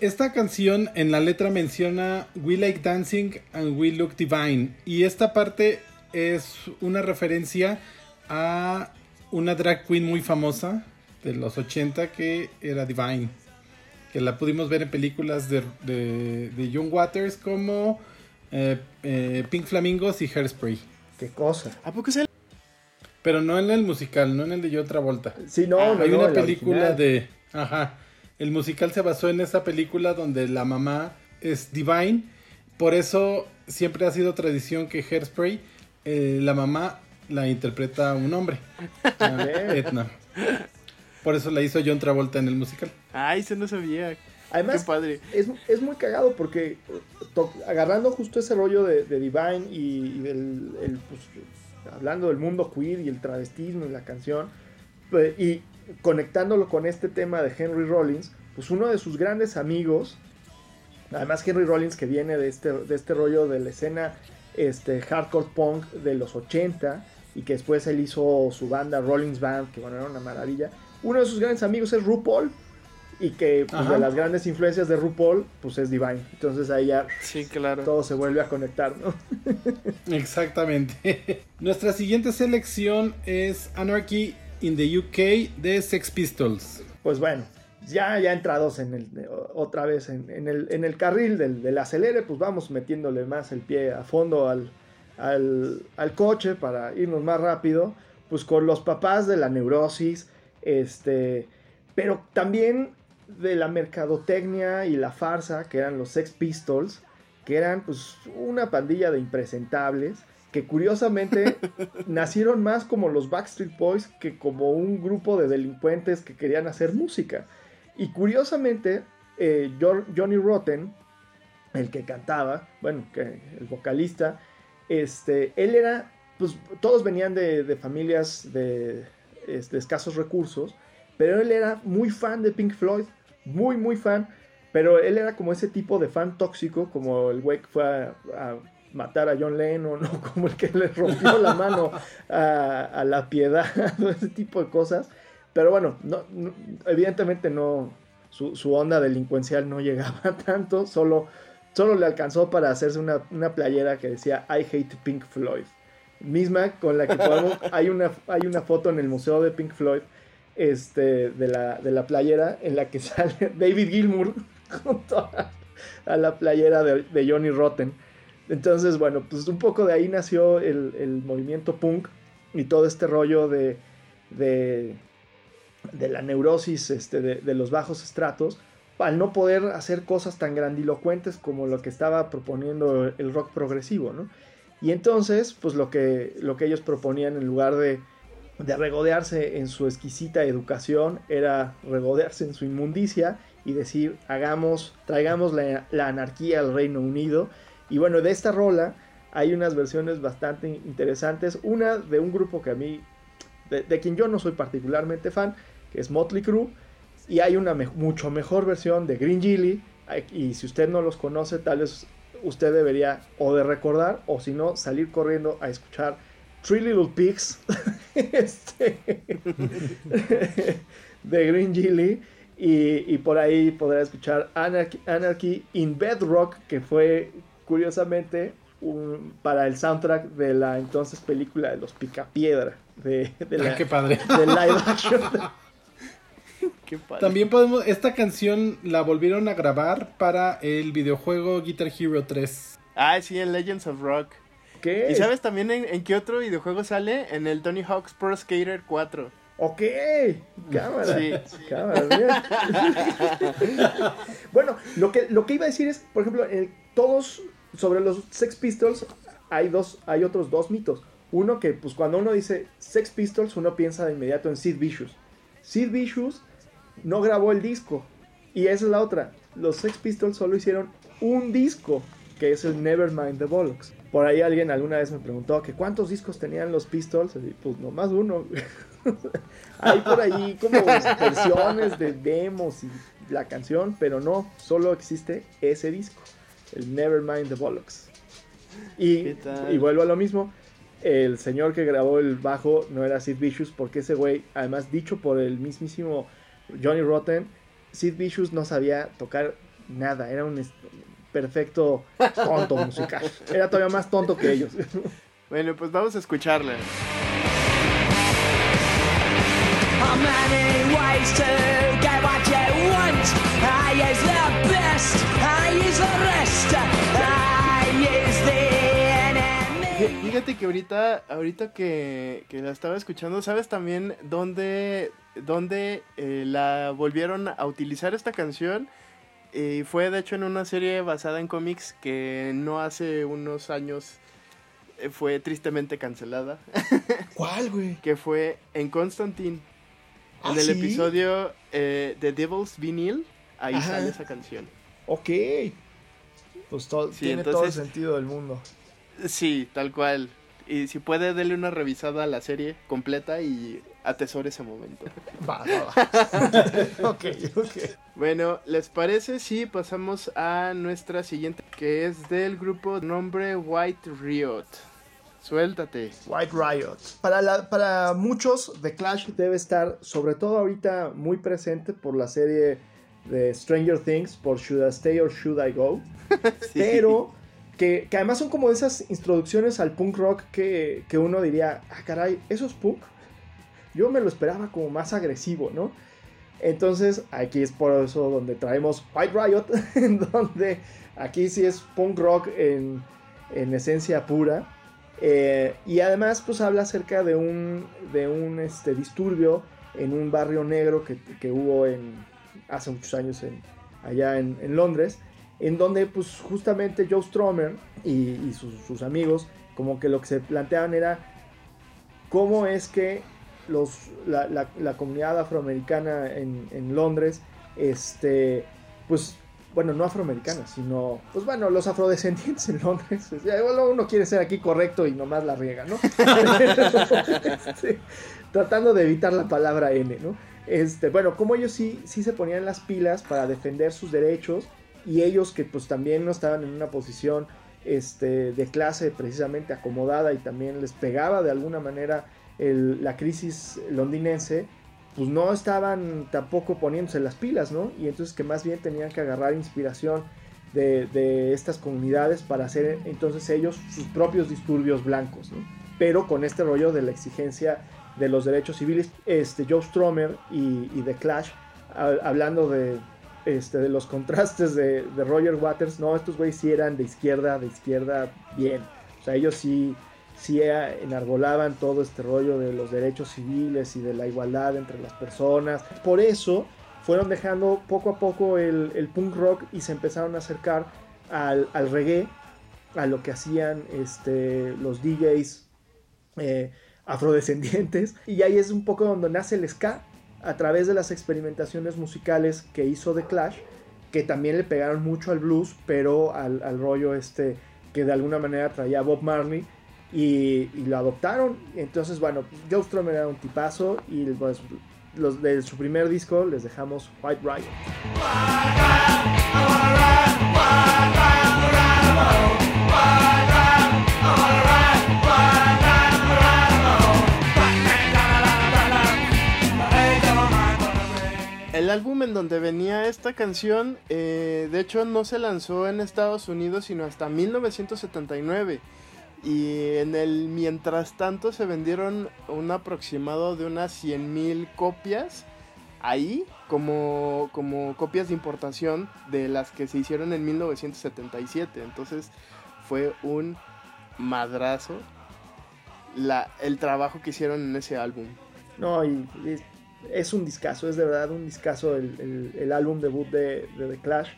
Esta canción en la letra menciona We like dancing and we look divine. Y esta parte es una referencia a una drag queen muy famosa de los 80 que era Divine. Que la pudimos ver en películas de, de, John Waters como eh, eh, Pink Flamingos y Hairspray. Qué cosa. ¿A poco es el? Pero no en el musical, no en el de John Travolta. Sí, no, ah, Hay una película de. Ajá. El musical se basó en esa película donde la mamá es Divine. Por eso siempre ha sido tradición que Hairspray, eh, la mamá la interpreta un hombre. *laughs* Etna. Por eso la hizo John Travolta en el musical. Ay, se no sabía. Además, Qué padre. Es, muy cagado porque agarrando justo ese rollo de, Divine y, del, pues, hablando del mundo queer y el travestismo y la canción, pues, y conectándolo con este tema de Henry Rollins, pues uno de sus grandes amigos, además Henry Rollins que viene de este, de este rollo de la escena este, hardcore punk de los 80 y que después él hizo su banda Rollins Band, que bueno, era una maravilla. Uno de sus grandes amigos es RuPaul y que pues, de las grandes influencias de RuPaul pues es Divine. Entonces ahí ya sí, claro. todo se vuelve a conectar, ¿no? *laughs* Exactamente. *laughs* Nuestra siguiente selección es Anarchy in the UK de Sex Pistols. Pues bueno, ya, ya entrados en el, otra vez en, el, en el, carril del, acelere, pues vamos metiéndole más el pie a fondo al, al, coche para irnos más rápido, pues con los papás de la neurosis, este, pero también de la mercadotecnia y la farsa, que eran los Sex Pistols, que eran pues una pandilla de impresentables, que curiosamente *laughs* nacieron más como los Backstreet Boys que como un grupo de delincuentes que querían hacer música. Y curiosamente, eh, Johnny Rotten, el que cantaba, bueno, que el vocalista, este, él era, pues todos venían de, familias de, este, escasos recursos, pero él era muy fan de Pink Floyd, muy, muy fan, pero él era como ese tipo de fan tóxico, como el güey que fue a, matar a John Lennon, ¿no? *laughs* como el que le rompió la mano a, la piedad, *laughs* ese tipo de cosas. Pero bueno, no, evidentemente no, su, onda delincuencial no *laughs* llegaba tanto, solo, solo le alcanzó para hacerse una, playera que decía I hate Pink Floyd. Misma con la que podemos, hay una, hay una foto en el museo de Pink Floyd este, de, la, de la playera en la que sale David Gilmour junto a, la playera de, Johnny Rotten. Entonces, bueno, pues un poco de ahí nació el, movimiento punk y todo este rollo de, de, de la neurosis este, de, los bajos estratos, al no poder hacer cosas tan grandilocuentes como lo que estaba proponiendo el rock progresivo, ¿no? Y entonces, pues lo que, lo que ellos proponían en lugar de, de regodearse en su exquisita educación, era regodearse en su inmundicia y decir, hagamos, traigamos la anarquía al Reino Unido. Y bueno, de esta rola hay unas versiones bastante interesantes. Una de un grupo que a mí, de, quien yo no soy particularmente fan, que es Motley Crue. Y hay una mucho mejor versión de Green Gilly. Y si usted no los conoce, tal vez usted debería o de recordar o si no, salir corriendo a escuchar Three Little Pigs *laughs* este, de Green Gilly. Y, por ahí podrá escuchar Anarchy, in Bedrock, que fue curiosamente un, para el soundtrack de la entonces película de los Picapiedra. De, de ah, la, qué padre. De live action. *laughs* También podemos, esta canción la volvieron a grabar para el videojuego Guitar Hero 3. Ah, sí, en Legends of Rock. ¿Qué? ¿Y sabes también en, qué otro videojuego sale? En el Tony Hawk's Pro Skater 4. Ok, cámara. Sí. Cámara, *laughs* *laughs* bueno, lo que, lo que iba a decir es, por ejemplo, todos sobre los Sex Pistols hay dos, hay otros dos mitos. Uno que, pues cuando uno dice Sex Pistols, uno piensa de inmediato en Sid Vicious. Sid Vicious no grabó el disco. Y esa es la otra. Los Sex Pistols solo hicieron un disco, que es el Nevermind the Bollocks. Por ahí alguien alguna vez me preguntó que cuántos discos tenían los Pistols. Y pues nomás uno. *laughs* Hay por ahí como versiones de demos y la canción, pero no, solo existe ese disco, el Nevermind the Bollocks. Y, y vuelvo a lo mismo, el señor que grabó el bajo no era Sid Vicious, porque ese güey, además dicho por el mismísimo Johnny Rotten, Sid Vicious no sabía tocar nada, era un perfecto tonto musical. *laughs* Era todavía más tonto que ellos. Bueno, pues vamos a escucharla. How Fíjate que ahorita, ahorita que, que la estaba escuchando, ¿sabes también dónde, dónde eh, la volvieron a utilizar esta canción? Y fue de hecho en una serie basada en cómics que no hace unos años eh, fue tristemente cancelada, *laughs* ¿Cuál, güey? que fue en Constantine. ¿Ah, En el sí? episodio eh, The Devil's Vinyl, ahí Ajá. sale esa canción. Ok. Pues todo, Sí, tiene todo el sentido del mundo. Sí, tal cual. Y si puede, darle una revisada a la serie completa y atesore ese momento. *laughs* Va, va, va. *laughs* ok, ok. Bueno, ¿les parece si pasamos a nuestra siguiente, que es del grupo nombre White Riot? Suéltate. White Riot. Para, la- para muchos, The Clash debe estar, sobre todo ahorita, muy presente por la serie de Stranger Things, por Should I Stay or Should I Go. *laughs* Sí. Pero que, además son como esas introducciones al punk rock que, que uno diría, ah, caray, ¿eso es punk? Yo me lo esperaba como más agresivo, ¿no? Entonces, aquí es por eso donde traemos White Riot, *laughs* en donde aquí sí es punk rock en, en esencia pura. Eh, y además, pues habla acerca de un, de un este, disturbio en un barrio negro que, que hubo en, hace muchos años en, allá en, en Londres, en donde pues justamente Joe Stromer y, sus, amigos como que lo que se planteaban era cómo es que los, la, la- comunidad afroamericana en, en Londres, este, pues, bueno, no afroamericana, sino, pues bueno, los afrodescendientes en Londres, o sea, uno quiere ser aquí correcto y nomás la riega, ¿no? *laughs* Tratando de evitar la palabra N, ¿no? Este, bueno, como ellos sí, sí se ponían las pilas para defender sus derechos y ellos que pues también no estaban en una posición este, de clase precisamente acomodada y también les pegaba de alguna manera la crisis londinense, pues no estaban tampoco poniéndose las pilas, ¿no? Y entonces que más bien tenían que agarrar inspiración de, estas comunidades para hacer entonces ellos sus propios disturbios blancos, ¿no? Pero con este rollo de la exigencia de los derechos civiles, este, Joe Stromer y, y The Clash, hablando de, este, de los contrastes de, de Roger Waters, no, estos güeyes sí eran de izquierda, de izquierda bien. O sea, ellos sí, sí enarbolaban todo este rollo de los derechos civiles y de la igualdad entre las personas. Por eso fueron dejando poco a poco el, el punk rock y se empezaron a acercar al, al reggae, a lo que hacían este, los DJs eh, afrodescendientes. Y ahí es un poco donde nace el ska, a través de las experimentaciones musicales que hizo The Clash, que también le pegaron mucho al blues, pero al, al rollo este que de alguna manera traía Bob Marley. Y, lo adoptaron. Entonces, bueno, Joe Strummer era un tipazo. Y pues, los de su primer disco les dejamos White Riot. El álbum en donde venía esta canción, eh, de hecho no se lanzó en Estados Unidos sino hasta 1979. Y en el mientras tanto se vendieron un aproximado de unas 100.000 copias ahí como, como copias de importación de las que se hicieron en 1977. Entonces fue un madrazo la, el trabajo que hicieron en ese álbum. No, y es un discazo, es de verdad un discazo el, el- el álbum debut de, de The Clash.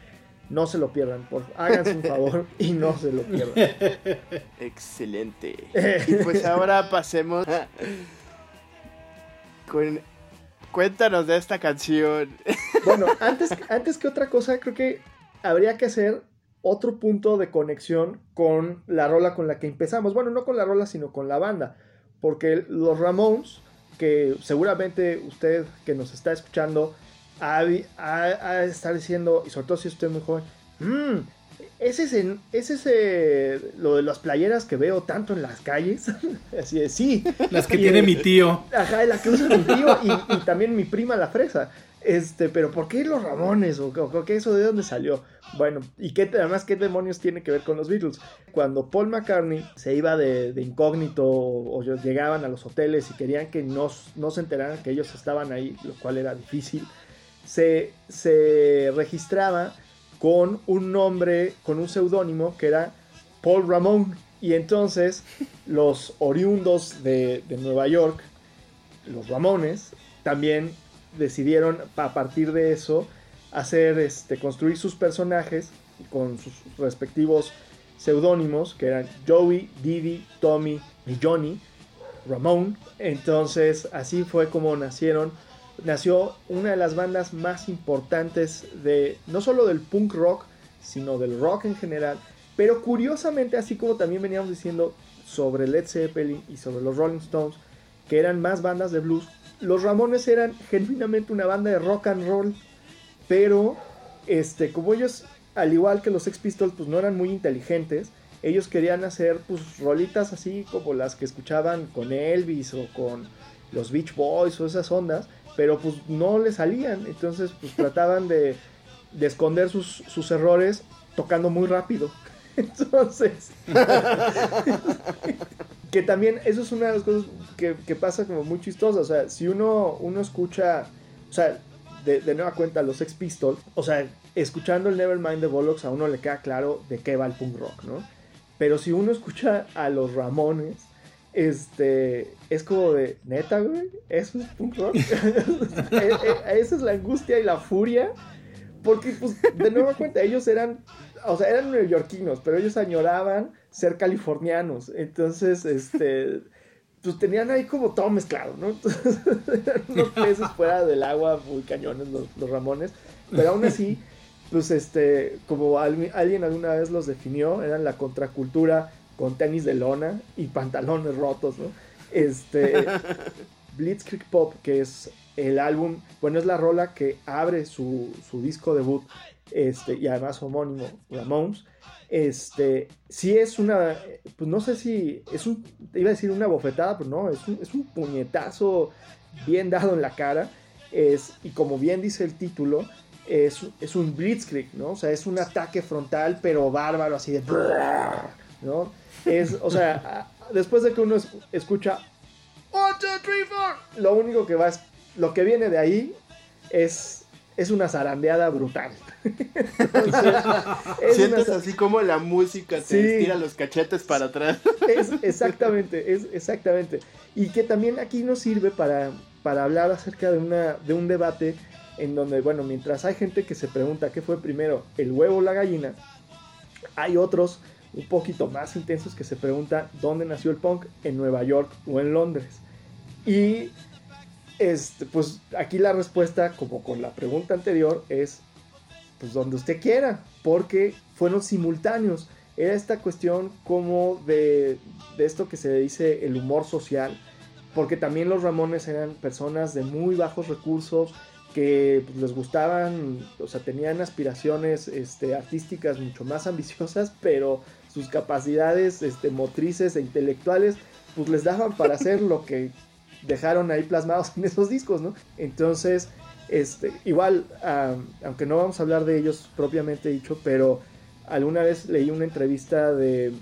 No se lo pierdan, por háganse un favor y no se lo pierdan. *laughs* Excelente. *laughs* Y pues ahora pasemos con... Cuéntanos de esta canción. *laughs* Bueno, antes, antes que otra cosa, creo que habría que hacer otro punto de conexión con la rola con la que empezamos. Bueno, no con la rola, sino con la banda. Porque los Ramones, que seguramente usted que nos está escuchando, ha, ha, estar diciendo, y sobre todo si usted es muy joven, "Mm, ¿es ese, ¿es ese lo de las playeras que veo tanto en las calles? *laughs* Así es, sí. Las que Y, tiene eh, mi tío. Ajá, la que usa mi tío y, y también mi prima la fresa. Este, pero ¿por qué los Ramones? ¿O, de dónde salió? Bueno, y qué, además, ¿qué demonios tiene que ver con los Beatles? Cuando Paul McCartney se iba de, incógnito o, o llegaban a los hoteles y querían que no, no se enteraran que ellos estaban ahí, lo cual era difícil, se, se registraba con un nombre, con un seudónimo que era Paul Ramón. Y entonces los oriundos de Nueva York, los Ramones, también decidieron a partir de eso hacer este construir sus personajes con sus respectivos seudónimos que eran Joey, Didi, Tommy y Johnny, Ramón. Entonces así fue como nacieron nació una de las bandas más importantes de no solo del punk rock, sino del rock en general. Pero curiosamente, así como también veníamos diciendo sobre Led Zeppelin y sobre los Rolling Stones, que eran más bandas de blues, los Ramones eran genuinamente una banda de rock and roll. Pero, este, como ellos, al igual que los Sex Pistols, pues no eran muy inteligentes, ellos querían hacer pues rolitas así como las que escuchaban con Elvis o con los Beach Boys o esas ondas pero pues no le salían, entonces pues trataban de, de esconder sus, sus, errores tocando muy rápido. *laughs* Entonces, *laughs* que también eso es una de las cosas que, que, pasa como muy chistosa, o sea, si uno, uno escucha, o sea, de, de nueva cuenta los Ex Pistols, o sea, escuchando el Nevermind de Bollocks a uno le queda claro de qué va el punk rock, ¿no? Pero si uno escucha a los Ramones, este, es como de, neta, güey, eso es punk rock. *laughs* Esa es la angustia y la furia. Porque, pues, de nueva cuenta, ellos eran, o sea, eran neoyorquinos, pero ellos añoraban ser californianos. Entonces, este, pues tenían ahí como todo mezclado, ¿no? Entonces, *laughs* eran unos peces fuera del agua, muy cañones los, los Ramones. Pero aún así, pues, este, como alguien alguna vez los definió, eran la contracultura con tenis de lona y pantalones rotos, ¿no? Este, Blitzkrieg Pop, que es el álbum, bueno, es la rola que abre su, su disco debut, este, y además homónimo, Ramones, este, sí es una, pues no sé si, es un, iba a decir una bofetada, pero no, es un, es un puñetazo bien dado en la cara, es, y como bien dice el título, es, es un blitzkrieg, ¿no? O sea, es un ataque frontal, pero bárbaro, así de... ¿no? Es, o sea, después de que uno escucha 1, 2, 3, 4, lo único que va es, lo que viene de ahí es, es una zarandeada brutal. *laughs* Entonces, *laughs* Sientes una... así como la música te sí. estira los cachetes para atrás. *laughs* Es, exactamente, es exactamente. Y que también aquí nos sirve para, para hablar acerca de, una, de un debate en donde, bueno, mientras hay gente que se pregunta qué fue primero, el huevo o la gallina, hay otros un poquito más intensos que se preguntan dónde nació el punk, en Nueva York o en Londres. Y este, pues aquí la respuesta, como con la pregunta anterior, es pues donde usted quiera, porque fueron simultáneos. Era esta cuestión como de, de esto que se dice el humor social, porque también los Ramones eran personas de muy bajos recursos, que pues, les gustaban, o sea, tenían aspiraciones este, artísticas mucho más ambiciosas, pero sus capacidades este, motrices e intelectuales, pues les daban para hacer lo que dejaron ahí plasmados *laughs* en esos discos, ¿no? Entonces, este, igual, um, aunque no vamos a hablar de ellos propiamente dicho, pero alguna vez leí una entrevista de,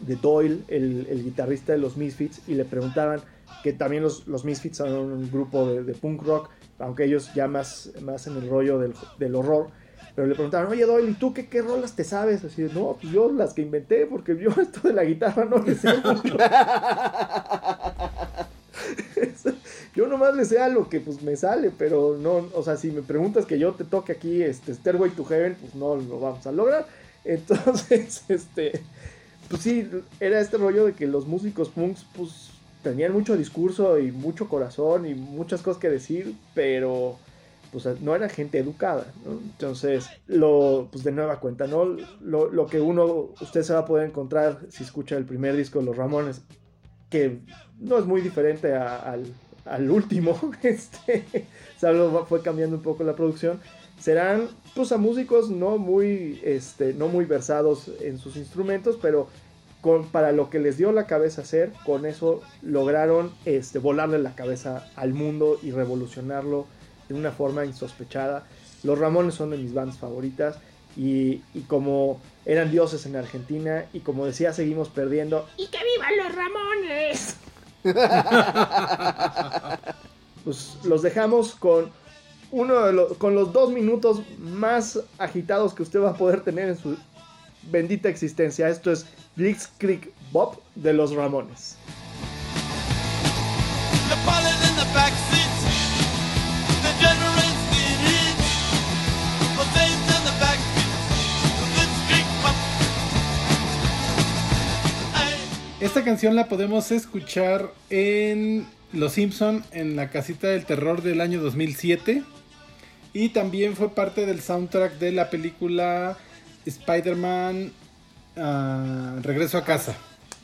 de Doyle, el, guitarrista de los Misfits, y le preguntaban que también los, los Misfits son un grupo de, punk rock, aunque ellos ya más, más en el rollo del, del horror, pero le preguntaron, oye Doyle, ¿y tú qué, qué rolas te sabes? Así, no, pues yo las que inventé, porque yo *laughs* esto de la guitarra no le sé mucho. *laughs* yo nomás le sé a lo que pues me sale, pero no, o sea, si me preguntas que yo te toque aquí este Stairway to Heaven, pues no lo vamos a lograr. *laughs* Entonces, este, pues sí, era este rollo de que los músicos punks, pues tenían mucho discurso y mucho corazón y muchas cosas que decir, pero pues no era gente educada, ¿no? Entonces, lo, pues de nueva cuenta, ¿no? Lo, lo, que uno, usted se va a poder encontrar si escucha el primer disco de Los Ramones, que no es muy diferente al, al, último, *laughs* este, solo fue cambiando un poco la producción, serán, pues a músicos no muy, este, no muy versados en sus instrumentos, pero con, para lo que les dio la cabeza hacer, con eso lograron este, volarle la cabeza al mundo y revolucionarlo de una forma insospechada. Los Ramones son de mis bandas favoritas y, y como eran dioses en Argentina y como decía, seguimos perdiendo. ¡Y que vivan los Ramones! *laughs* pues los dejamos con uno de los, con los dos minutos más agitados que usted va a poder tener en su bendita existencia. Esto es Blitzkrieg Bob de los Ramones. Esta canción la podemos escuchar en Los Simpson en la casita del terror del año 2007 y también fue parte del soundtrack de la película Spider-Man ah, Regreso a casa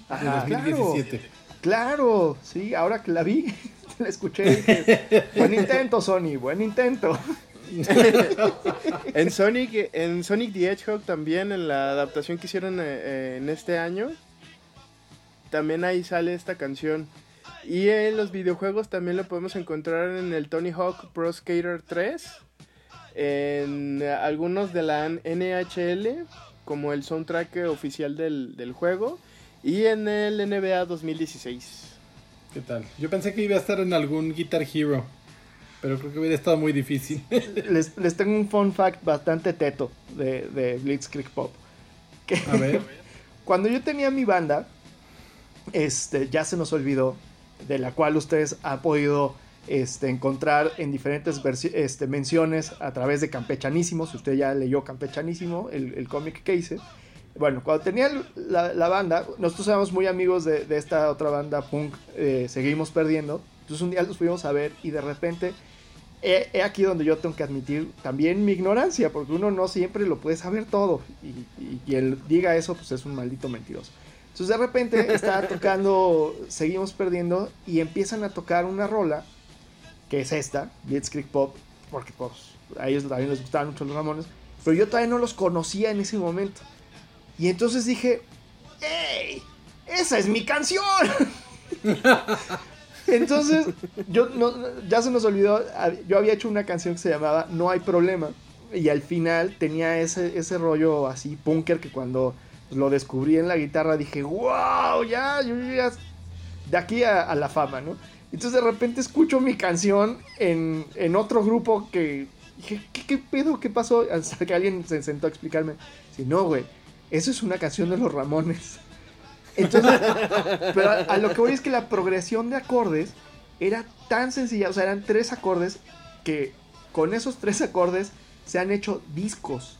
de Ajá, 2017. Claro, sí, ahora que la vi, *laughs* la escuché. y dije, buen intento, Sony, buen intento. *laughs* En Sonic, en Sonic the Hedgehog también, en la adaptación que hicieron eh, en este año, también ahí sale esta canción. Y en los videojuegos también lo podemos encontrar en el Tony Hawk Pro Skater 3, en algunos de la NHL, como el soundtrack oficial del, del juego, y en el NBA 2016. ¿Qué tal? Yo pensé que iba a estar en algún Guitar Hero, pero creo que hubiera estado muy difícil. *laughs* Les, les tengo un fun fact bastante teto de, de Blitzkrieg Pop. Que A ver. *laughs* cuando yo tenía mi banda, este, ya se nos olvidó, de la cual ustedes han podido este, encontrar en diferentes este, menciones a través de Campechanísimo, si usted ya leyó Campechanísimo, el, el cómic que hice. Bueno, cuando tenía la, la banda, nosotros éramos muy amigos de, de esta otra banda punk, eh, Seguimos Perdiendo. Entonces un día los fuimos a ver y de repente, he, aquí donde yo tengo que admitir también mi ignorancia, porque uno no siempre lo puede saber todo. Y, y, diga eso, pues es un maldito mentiroso. Entonces de repente estaba *laughs* tocando Seguimos Perdiendo y empiezan a tocar una rola, que es esta, Blitzkrieg Pop, porque pues a ellos también les gustaban mucho los Ramones, pero yo todavía no los conocía en ese momento. Y entonces dije, ¡Ey! ¡Esa es mi canción! *laughs* entonces, yo no, ya se nos olvidó, yo había hecho una canción que se llamaba No hay problema. Y al final tenía ese, ese rollo así, punker, que cuando lo descubrí en la guitarra dije, wow, ya, yo ya, de aquí a, la fama, ¿no? Entonces de repente escucho mi canción en, en otro grupo que dije, ¿qué, ¿qué pedo? ¿Qué pasó? *laughs* Hasta que alguien se sentó a explicarme. Si no, güey, eso es una canción de los Ramones. Entonces, *laughs* pero a lo que voy es que la progresión de acordes era tan sencilla, o sea, eran tres acordes que con esos tres acordes se han hecho discos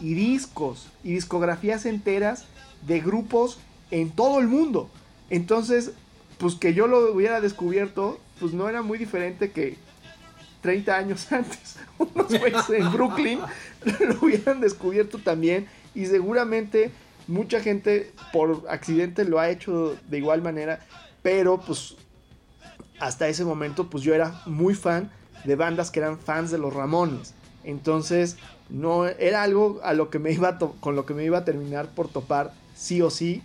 y discos y discografías enteras de grupos en todo el mundo. Entonces, pues que yo lo hubiera descubierto, pues no era muy diferente que 30 años *laughs* antes. Unos güeyes en Brooklyn *laughs* lo hubieran descubierto también y seguramente mucha gente por accidente lo ha hecho de igual manera, pero pues hasta ese momento pues yo era muy fan de bandas que eran fans de los Ramones. Entonces, no era algo a lo que me iba con lo que me iba a terminar por topar sí o sí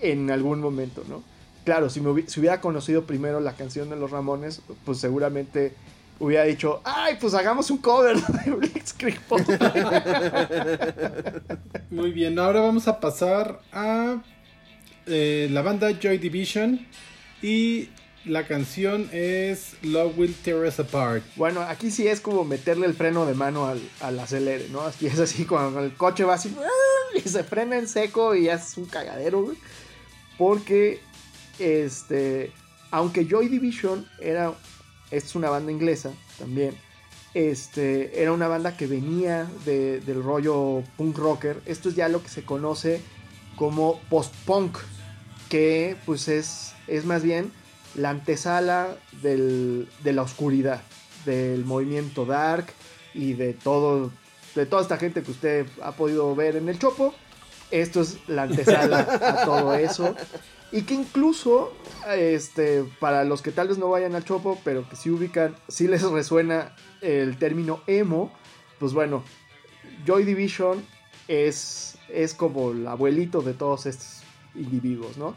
en algún momento, ¿no? Claro, si, me si hubiera conocido primero la canción de los Ramones, pues seguramente hubiera dicho, ay, pues hagamos un cover *laughs* de Blitzkrieg Pop". *laughs* Muy bien, ahora vamos a pasar a eh, la banda Joy Division y la canción es Love Will Tear Us Apart. Bueno, aquí sí es como meterle el freno de mano al, al acelere, ¿no? Aquí es así, cuando el coche va así *laughs* y se frena en seco y es un cagadero, güey. Porque, este, aunque Joy Division era, es una banda inglesa también, este, era una banda que venía de- del rollo punk rocker. Esto es ya lo que se conoce como post-punk, que pues es, es más bien la antesala del- de la oscuridad, del movimiento dark y de todo, de toda esta gente que usted ha podido ver en el Chopo. Esto es la antesala a *laughs* todo eso. Y que incluso, este, para los que tal vez no vayan al Chopo, pero que sí ubican, sí les resuena el término emo, pues bueno, Joy Division es, es como el abuelito de todos estos individuos, ¿no?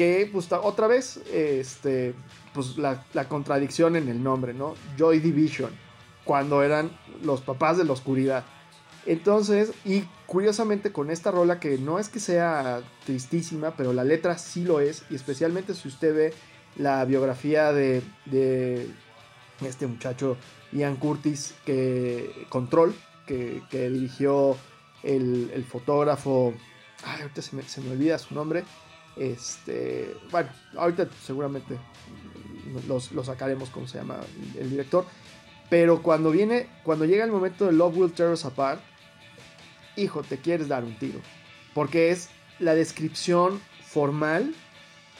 Que, pues, otra vez, este, pues, la, contradicción en el nombre, ¿no? Joy Division. cuando eran los papás de la oscuridad. Entonces, y curiosamente con esta rola que no es que sea tristísima, pero la letra sí lo es, y especialmente si usted ve la biografía de, de este muchacho Ian Curtis, que Control, que, que dirigió el, el fotógrafo, ay, ahorita se me, se me olvida su nombre, este, bueno, ahorita seguramente los, lo sacaremos cómo se llama el director, pero cuando viene, cuando llega el momento de Love Will Tear Us Apart, hijo, te quieres dar un tiro. Porque es la descripción formal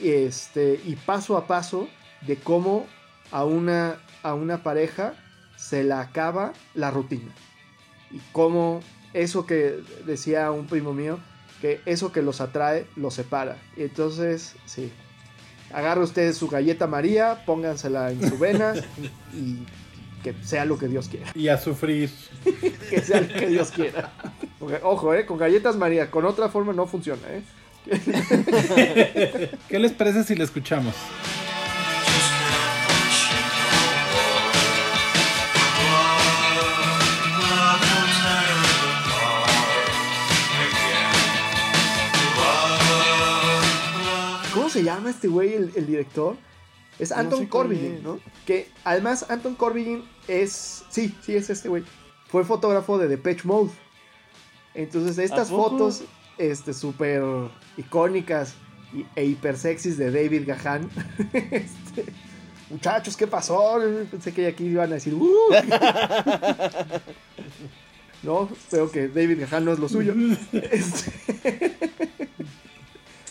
este, y paso a paso de cómo a una, a una pareja se la acaba la rutina. Y cómo eso que decía un primo mío, que eso que los atrae los separa. Y entonces, sí. Agarre usted su galleta María, póngansela en su vena *laughs* y que sea lo que Dios quiera. Y a sufrir. *laughs* Que sea lo que Dios quiera. Porque, ojo, eh, con galletas María, con otra forma no funciona, eh. *laughs* ¿Qué les parece si le escuchamos? Se llama este güey, el, el director? Es Anton sé cuál Corbijn, es. ¿no? Que además Anton Corbijn es. Sí, sí, es este güey. Fue fotógrafo de Depeche Mode. Entonces, estas fotos este, súper icónicas y- e hiper sexys de David Gahan. *laughs* este, muchachos, ¿qué pasó? Pensé que aquí iban a decir. "Uh". *laughs* no, veo que David Gahan no es lo suyo. Este, *laughs*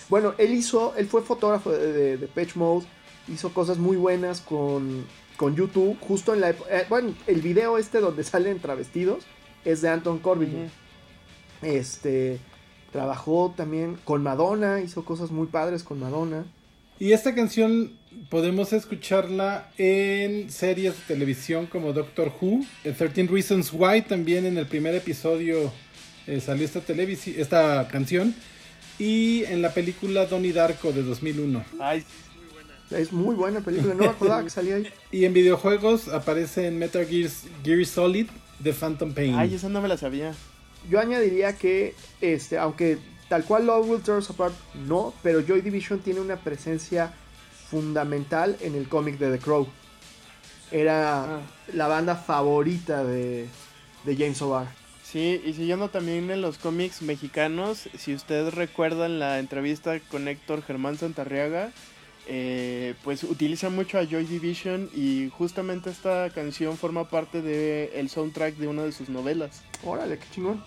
bueno, él hizo, él fue fotógrafo de, de, de Pitch Mode, hizo cosas muy buenas con, con YouTube, justo en la época, eh, bueno, el video este donde *laughs* salen travestidos es de Anton Corbijn. Este, trabajó también con Madonna, hizo cosas muy padres con Madonna. Y esta canción podemos escucharla en series de televisión como Doctor Who, en 13 Reasons Why también en el primer episodio eh, salió esta, televisi- esta canción y en la película Donnie Darko de 2001. Ay, Es muy buena película, no me acordaba que salía ahí. *laughs* Y en videojuegos aparece en Metal Gear, Gear Solid de Phantom Pain. ay, esa no me la sabía. Yo añadiría que, este, aunque tal cual Love Will Tear Us Apart, no, pero Joy Division tiene una presencia fundamental en el cómic de The Crow. Era Ah. la banda favorita de, de James O'Barr. Sí, y siguiendo también en los cómics mexicanos, si ustedes recuerdan la entrevista con Héctor Germán Santarriaga, eh, pues utiliza mucho a Joy Division y justamente esta canción forma parte del el soundtrack de una de sus novelas. Órale, qué chingón.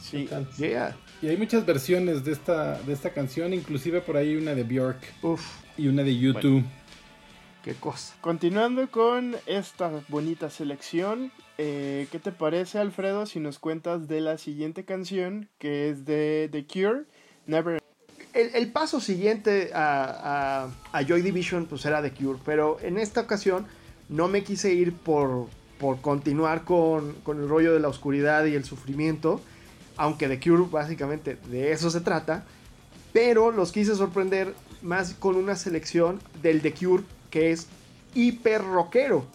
Sí. Yeah. Y hay muchas versiones de esta, de esta canción, inclusive por ahí una de Björk Uf, y una de YouTube. qué cosa. continuando con esta bonita selección, eh, ¿qué te parece Alfredo si nos cuentas de la siguiente canción que es de The Cure, Never El, el paso siguiente a, a, a Joy Division pues era The Cure, pero en esta ocasión no me quise ir por, por continuar con, con el rollo de la oscuridad y el sufrimiento, aunque The Cure básicamente de eso se trata, pero los quise sorprender más con una selección del The Cure que es hiper rockero.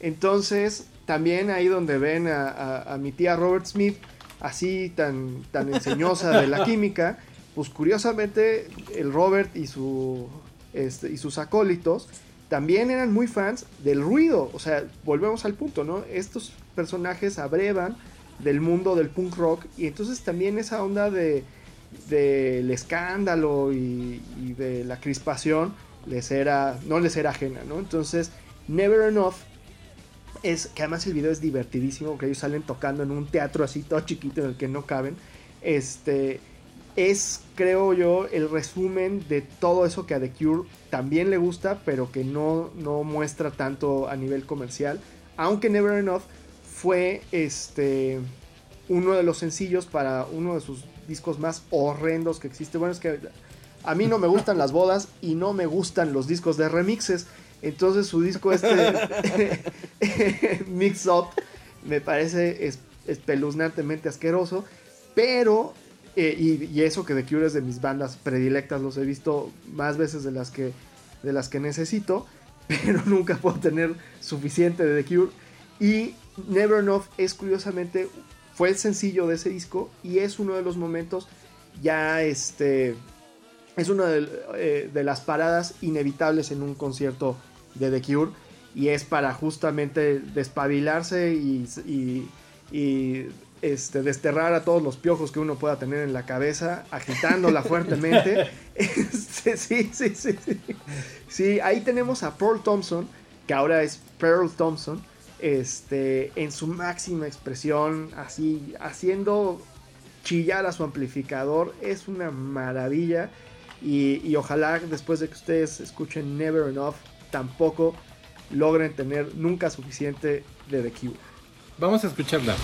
Entonces, también ahí donde ven a, a- a mi tía Robert Smith, así tan, tan enseñosa de la *laughs* química, pues curiosamente el Robert y, su, este, y sus acólitos también eran muy fans del ruido. O sea, volvemos al punto, ¿no? Estos personajes abrevan del mundo del punk rock y entonces también esa onda de del escándalo y, y de la crispación les era no les era ajena, ¿no? Entonces, Never Enough es que además el video es divertidísimo porque ellos salen tocando en un teatro así todo chiquito en el que no caben. Este es, creo yo, el resumen de todo eso que a The Cure también le gusta, pero que no, no muestra tanto a nivel comercial. Aunque Never Enough fue este uno de los sencillos para uno de sus discos más horrendos que existe. Bueno, es que a mí no me gustan las bodas y no me gustan los discos de remixes. Entonces su disco este *laughs* Mix Up me parece es- espeluznantemente asqueroso. Pero, eh, y, eso que The Cure es de mis bandas predilectas, los he visto más veces de las que, de las que necesito. *laughs* Pero nunca puedo tener suficiente de The Cure. Y Never Enough es curiosamente, fue el sencillo de ese disco y es uno de los momentos ya este... Es una eh, de las paradas inevitables en un concierto de The Cure y es para justamente despabilarse y, y- y, este, desterrar a todos los piojos que uno pueda tener en la cabeza, agitándola *laughs* fuertemente. Este, sí, sí, sí, sí. Sí, ahí tenemos a Pearl Thompson, que ahora es Pearl Thompson, este, en su máxima expresión, así, haciendo chillar a su amplificador. Es una maravilla. Y, y ojalá después de que ustedes escuchen Never Enough, tampoco logren tener nunca suficiente de The Cure. Vamos a escucharla.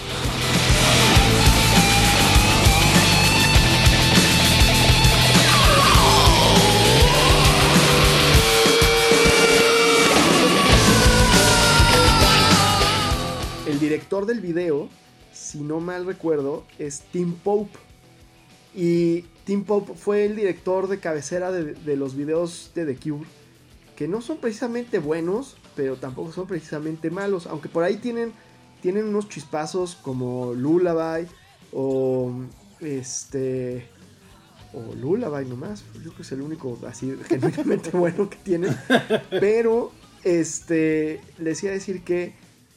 El director del video, si no mal recuerdo, es Tim Pope. Y Tim Pope fue el director de cabecera de, de los videos de The Cure, que no son precisamente buenos, pero tampoco son precisamente malos, aunque por ahí tienen, tienen unos chispazos como Lullaby o este o Lullaby nomás, yo creo que es el único así *laughs* genuinamente bueno que tienen, pero este les iba a decir que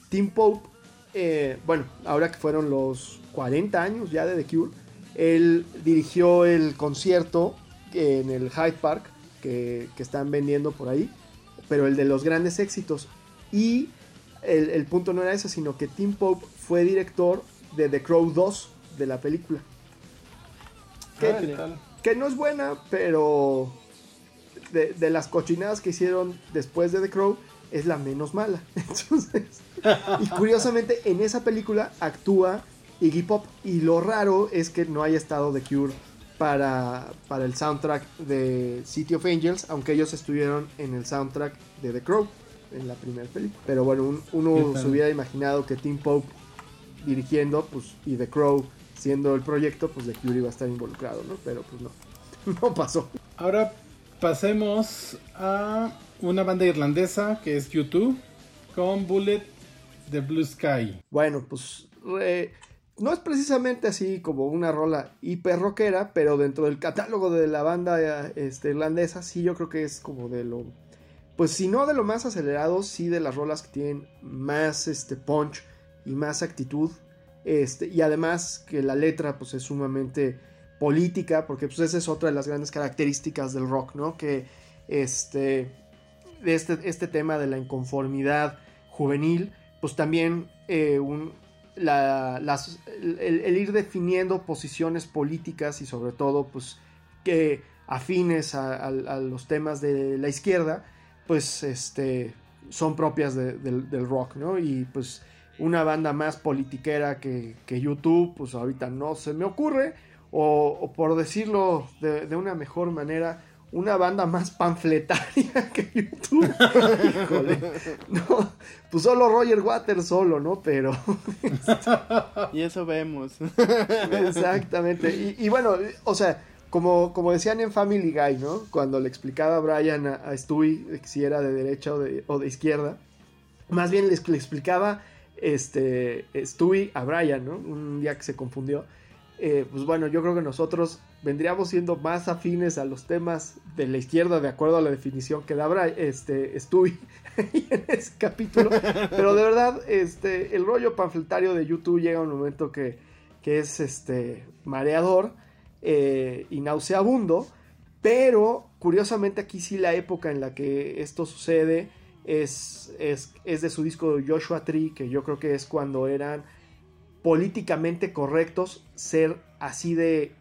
Tim Pope eh, bueno, ahora que fueron los 40 años ya de The Cure, él dirigió el concierto en el Hyde Park que, que están vendiendo por ahí, pero el de los grandes éxitos. Y el, el punto no era ese, sino que Tim Pope fue director de The Crow 2 de la película. Que, Ah, ¿qué tal? que no es buena, pero de, de las cochinadas que hicieron después de The Crow, es la menos mala. *laughs* Entonces, y curiosamente en esa película actúa Iggy Pop y lo raro es que no haya estado The Cure para, para el soundtrack de City of Angels, aunque ellos estuvieron en el soundtrack de The Crow en la primera película. Pero bueno, un- ¿Qué uno se hubiera imaginado que Tim Pope dirigiendo pues, y The Crow siendo el proyecto, pues The Cure iba a estar involucrado, ¿no? Pero pues no, *laughs* no pasó. Ahora pasemos a una banda irlandesa que es YouTube con Bullet de Blue Sky. Bueno, pues re- no es precisamente así como una rola hiper rockera, pero dentro del catálogo de la banda eh, este, irlandesa, sí yo creo que es como de lo, pues si no de lo más acelerado, sí de las rolas que tienen más este punch y más actitud, este, y además que la letra pues es sumamente política, porque pues esa es otra de las grandes características del rock, ¿no? Que este, este, este tema de la inconformidad juvenil, pues también eh, un, el, ir definiendo posiciones políticas y sobre todo pues que afines a, los temas de la izquierda, pues este, son propias de- del, rock, ¿no? Y pues una banda más politiquera que, YouTube, pues ahorita no se me ocurre, o, por decirlo de, de una mejor manera, una banda más panfletaria *laughs* que YouTube. Híjole. No, pues solo Roger Waters solo, ¿no? Pero Y eso vemos. exactamente. Y, y bueno, o sea, como, como decían en Family Guy, ¿no? Cuando le explicaba a Brian a, a Stewie si era de derecha o de, o de izquierda, más bien le explicaba este, Stewie a Brian, ¿no? Un día que se confundió. Eh, pues bueno, yo creo que nosotros vendríamos siendo más afines a los temas de la izquierda de acuerdo a la definición que da este, *laughs* en ese capítulo. Pero de verdad, este, el rollo panfletario de YouTube llega a un momento que, que es este, mareador eh, y nauseabundo. Pero curiosamente aquí sí la época en la que esto sucede es, es, es de su disco Joshua Tree, que yo creo que es cuando eran políticamente correctos ser así de,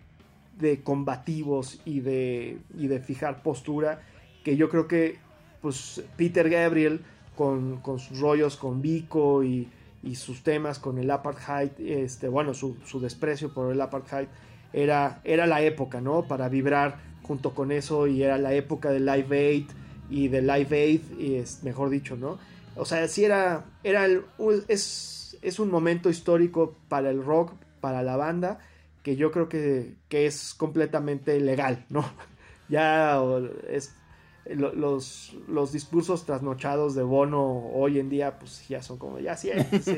de combativos y de, y de fijar postura, que yo creo que pues Peter Gabriel con, con sus rollos con Vico y, y sus temas con el apartheid, este, bueno, su, su desprecio por el apartheid, era, era la época, ¿no? Para vibrar junto con eso y era la época de Live Aid y de Live Aid, y es, mejor dicho, ¿no? O sea, sí era, era es, es un momento histórico para el rock, para la banda, que yo creo que, que es completamente legal, ¿no? *laughs* Ya es, lo- los, los discursos trasnochados de Bono hoy en día, pues ya son como, ya siéntese,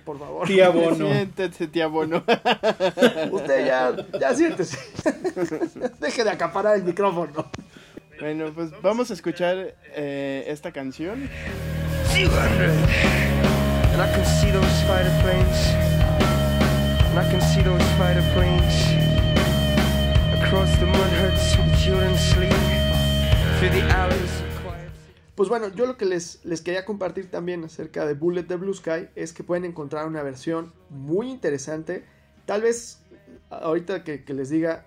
*laughs* por favor. Tía Bono. Siéntese, tía Bono. *laughs* Usted ya, ya siéntese. Deje de acaparar el micrófono. bueno, pues vamos a escuchar eh, esta canción. 200 And I can see those spider planes And I can see Across the children sleep Pues bueno, yo lo que les, les quería compartir también acerca de Bullet de Blue Sky es que pueden encontrar una versión muy interesante. Tal vez ahorita que, que les diga,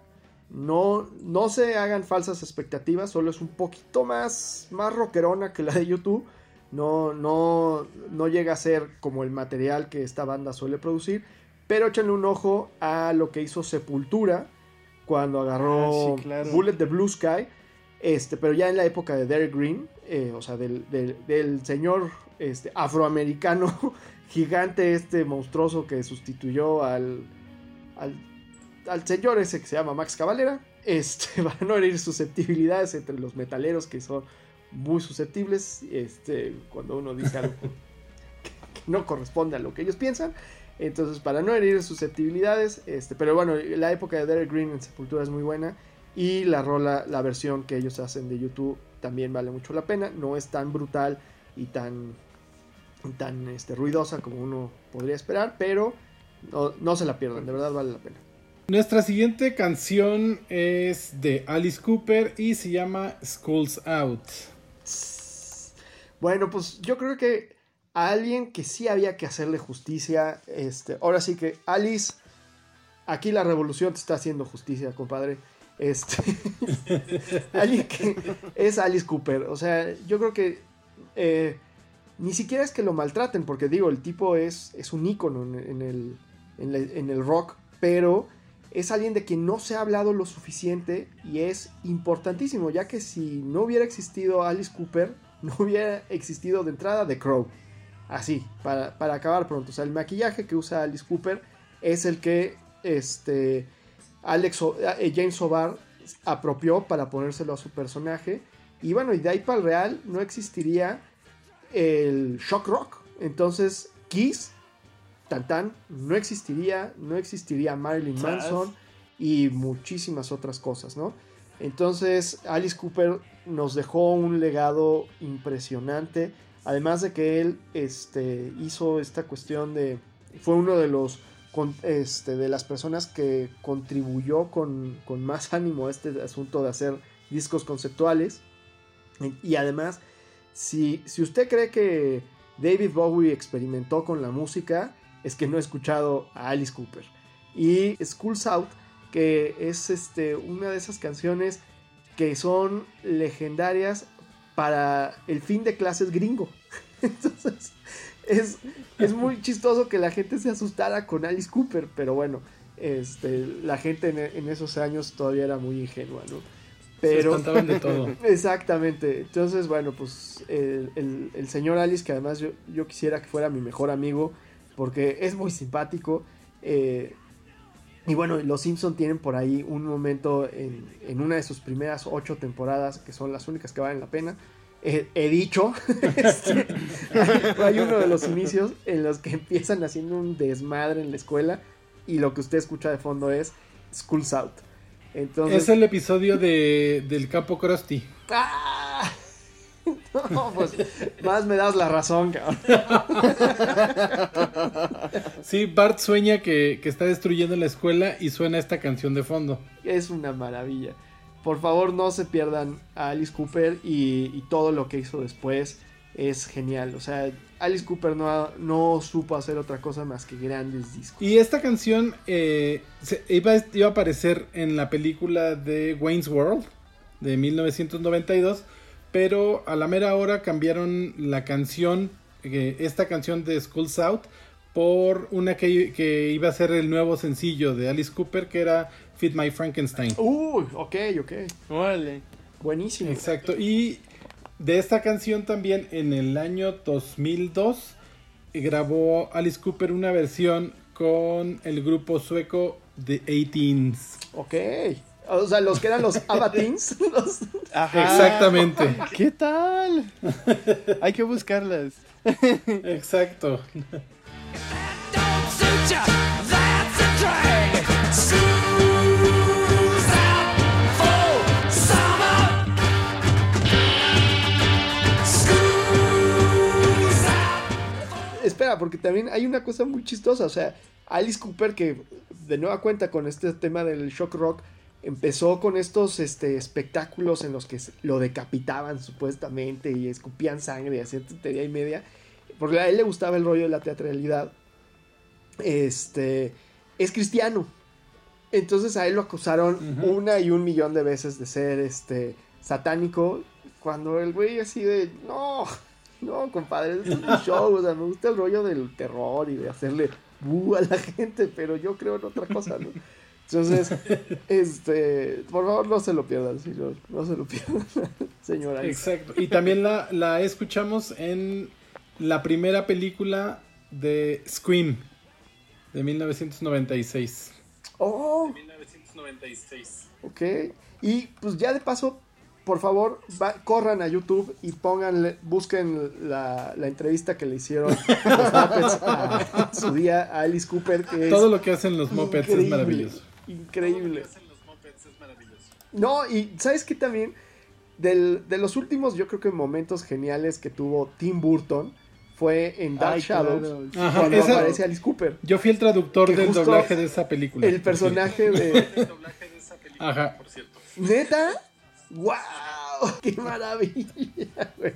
no, no se hagan falsas expectativas, solo es un poquito más, más rockerona que la de YouTube. No, no, no llega a ser como el material que esta banda suele producir. Pero échenle un ojo a lo que hizo Sepultura cuando agarró Ah, sí, claro. Bullet de Blue Sky. Este, pero ya en la época de Derek Green, eh, o sea, del, del- del señor este, afroamericano *laughs* gigante, este monstruoso que sustituyó al, al, al señor ese que se llama Max Cavalera, este, *laughs* para no herir susceptibilidades entre los metaleros que son muy susceptibles, este, cuando uno dice algo *laughs* que, que no corresponde a lo que ellos piensan. Entonces, para no herir susceptibilidades, este, pero bueno, la época de Derek Green en Sepultura es muy buena. Y la rola, la versión que ellos hacen de YouTube también vale mucho la pena. No es tan brutal y tan, tan este, ruidosa como uno podría esperar, pero no, no se la pierdan, de verdad vale la pena. Nuestra siguiente canción es de Alice Cooper y se llama Schools Out. Bueno, pues yo creo que a alguien que sí había que hacerle justicia, este, ahora sí que Alice, aquí la revolución te está haciendo justicia, compadre. Este, *laughs* alguien que es Alice Cooper, o sea, yo creo que eh, ni siquiera es que lo maltraten, porque digo, el tipo es, es un ícono en, el, en, en el rock, pero es alguien de quien no se ha hablado lo suficiente y es importantísimo, ya que si no hubiera existido Alice Cooper, *laughs* no hubiera existido de entrada The Crow. Así, para, para acabar pronto. O sea, el maquillaje que usa Alice Cooper es el que este, Alex, O- eh, James O'Barr apropió para ponérselo a su personaje. Y bueno, y de ahí para el real no existiría el shock rock. Entonces, Kiss, tan tan, no existiría, no existiría Marilyn. Manson y muchísimas otras cosas, ¿no? Entonces, Alice Cooper nos dejó un legado impresionante. Además de que él este, hizo esta cuestión de. Fue uno de los. este, de las personas que contribuyó con, con más *laughs* ánimo a este asunto de hacer discos conceptuales. Y además, si, si usted cree que David Bowie experimentó con la música, es que no ha escuchado a Alice Cooper. Y Schools Out, que es este, una de esas canciones que son legendarias para el fin de clases gringo. *laughs* Entonces, es, es muy chistoso que la gente se asustara con Alice Cooper, pero bueno, este, la gente en, en esos años todavía era muy ingenua, ¿no? Se Pero, espantaban de todo. *laughs* Exactamente. Entonces, bueno, pues el, el- el señor Alice, que además yo, yo quisiera que fuera mi mejor amigo, porque es muy simpático. eh, y bueno, los Simpson tienen por ahí un momento en, en una de sus primeras ocho temporadas, que son las únicas que valen la pena. eh, he dicho, *laughs* este, hay, *laughs* hay uno de los inicios en los que empiezan haciendo un desmadre en la escuela y lo que usted escucha de fondo es School's Out. Entonces, Es el episodio de, del Capo Krusty. ¡Ah! No, pues más me das la razón, cabrón. *laughs* Sí, Bart sueña que, que está destruyendo la escuela y suena esta canción de fondo. Es una maravilla. Por favor, no se pierdan a Alice Cooper y, y todo lo que hizo después es genial. O sea, Alice Cooper no, no supo hacer otra cosa más que grandes discos. Y esta canción eh, se- iba, iba a aparecer en la película de Wayne's World de 1992, pero a la mera hora cambiaron la canción, eh, esta canción de Schools Out, por una que, que iba a ser el nuevo sencillo de Alice Cooper, que era Fit My Frankenstein. Uy, ok, ok. Órale. Buenísimo. Exacto. Y de esta canción también en el año 2002 eh, grabó Alice Cooper una versión con el grupo sueco The 18s. Ok. O sea, los que eran los Abatins. *laughs* los- Ajá. Exactamente. *laughs* ¿Qué tal? Hay que buscarlas. Exacto. Espera, porque también hay una cosa muy chistosa. O sea, Alice Cooper, que de nueva cuenta con este tema del shock rock, empezó con estos este, espectáculos en los que lo decapitaban supuestamente y escupían sangre y hacían tontería y media. Porque a él le gustaba el rollo de la teatralidad. Este es cristiano. Entonces a él lo acusaron una y un millón de veces de ser este satánico. Cuando el güey así de no, no, compadre, es un *laughs* show. O sea, me gusta el rollo del terror y de hacerle bu a la gente, pero yo creo en otra cosa, ¿no? Entonces, este, por favor, no se lo pierdan, señor. No se lo pierdan, *laughs* señora. Exacto. Y también la, la escuchamos en la primera película de Scream de 1996. Oh, 1996. ok. Y pues ya de paso, por favor, va- corran a YouTube y pónganle, busquen la, la entrevista que le hicieron los Muppets a, su día a Alice Cooper, que es Todo lo que hacen los Muppets increíble, es maravilloso. Increíble. No, y ¿sabes qué también? Del- de los últimos, yo creo que momentos geniales que tuvo Tim Burton fue en Dark Ay, Shadows, claro, sí. Ajá, cuando esa- aparece Alice Cooper. Yo fui el traductor Que del doblaje de esa película. El personaje de... Ajá. ¿Neta? ¡Wow! ¡Qué maravilla, güey!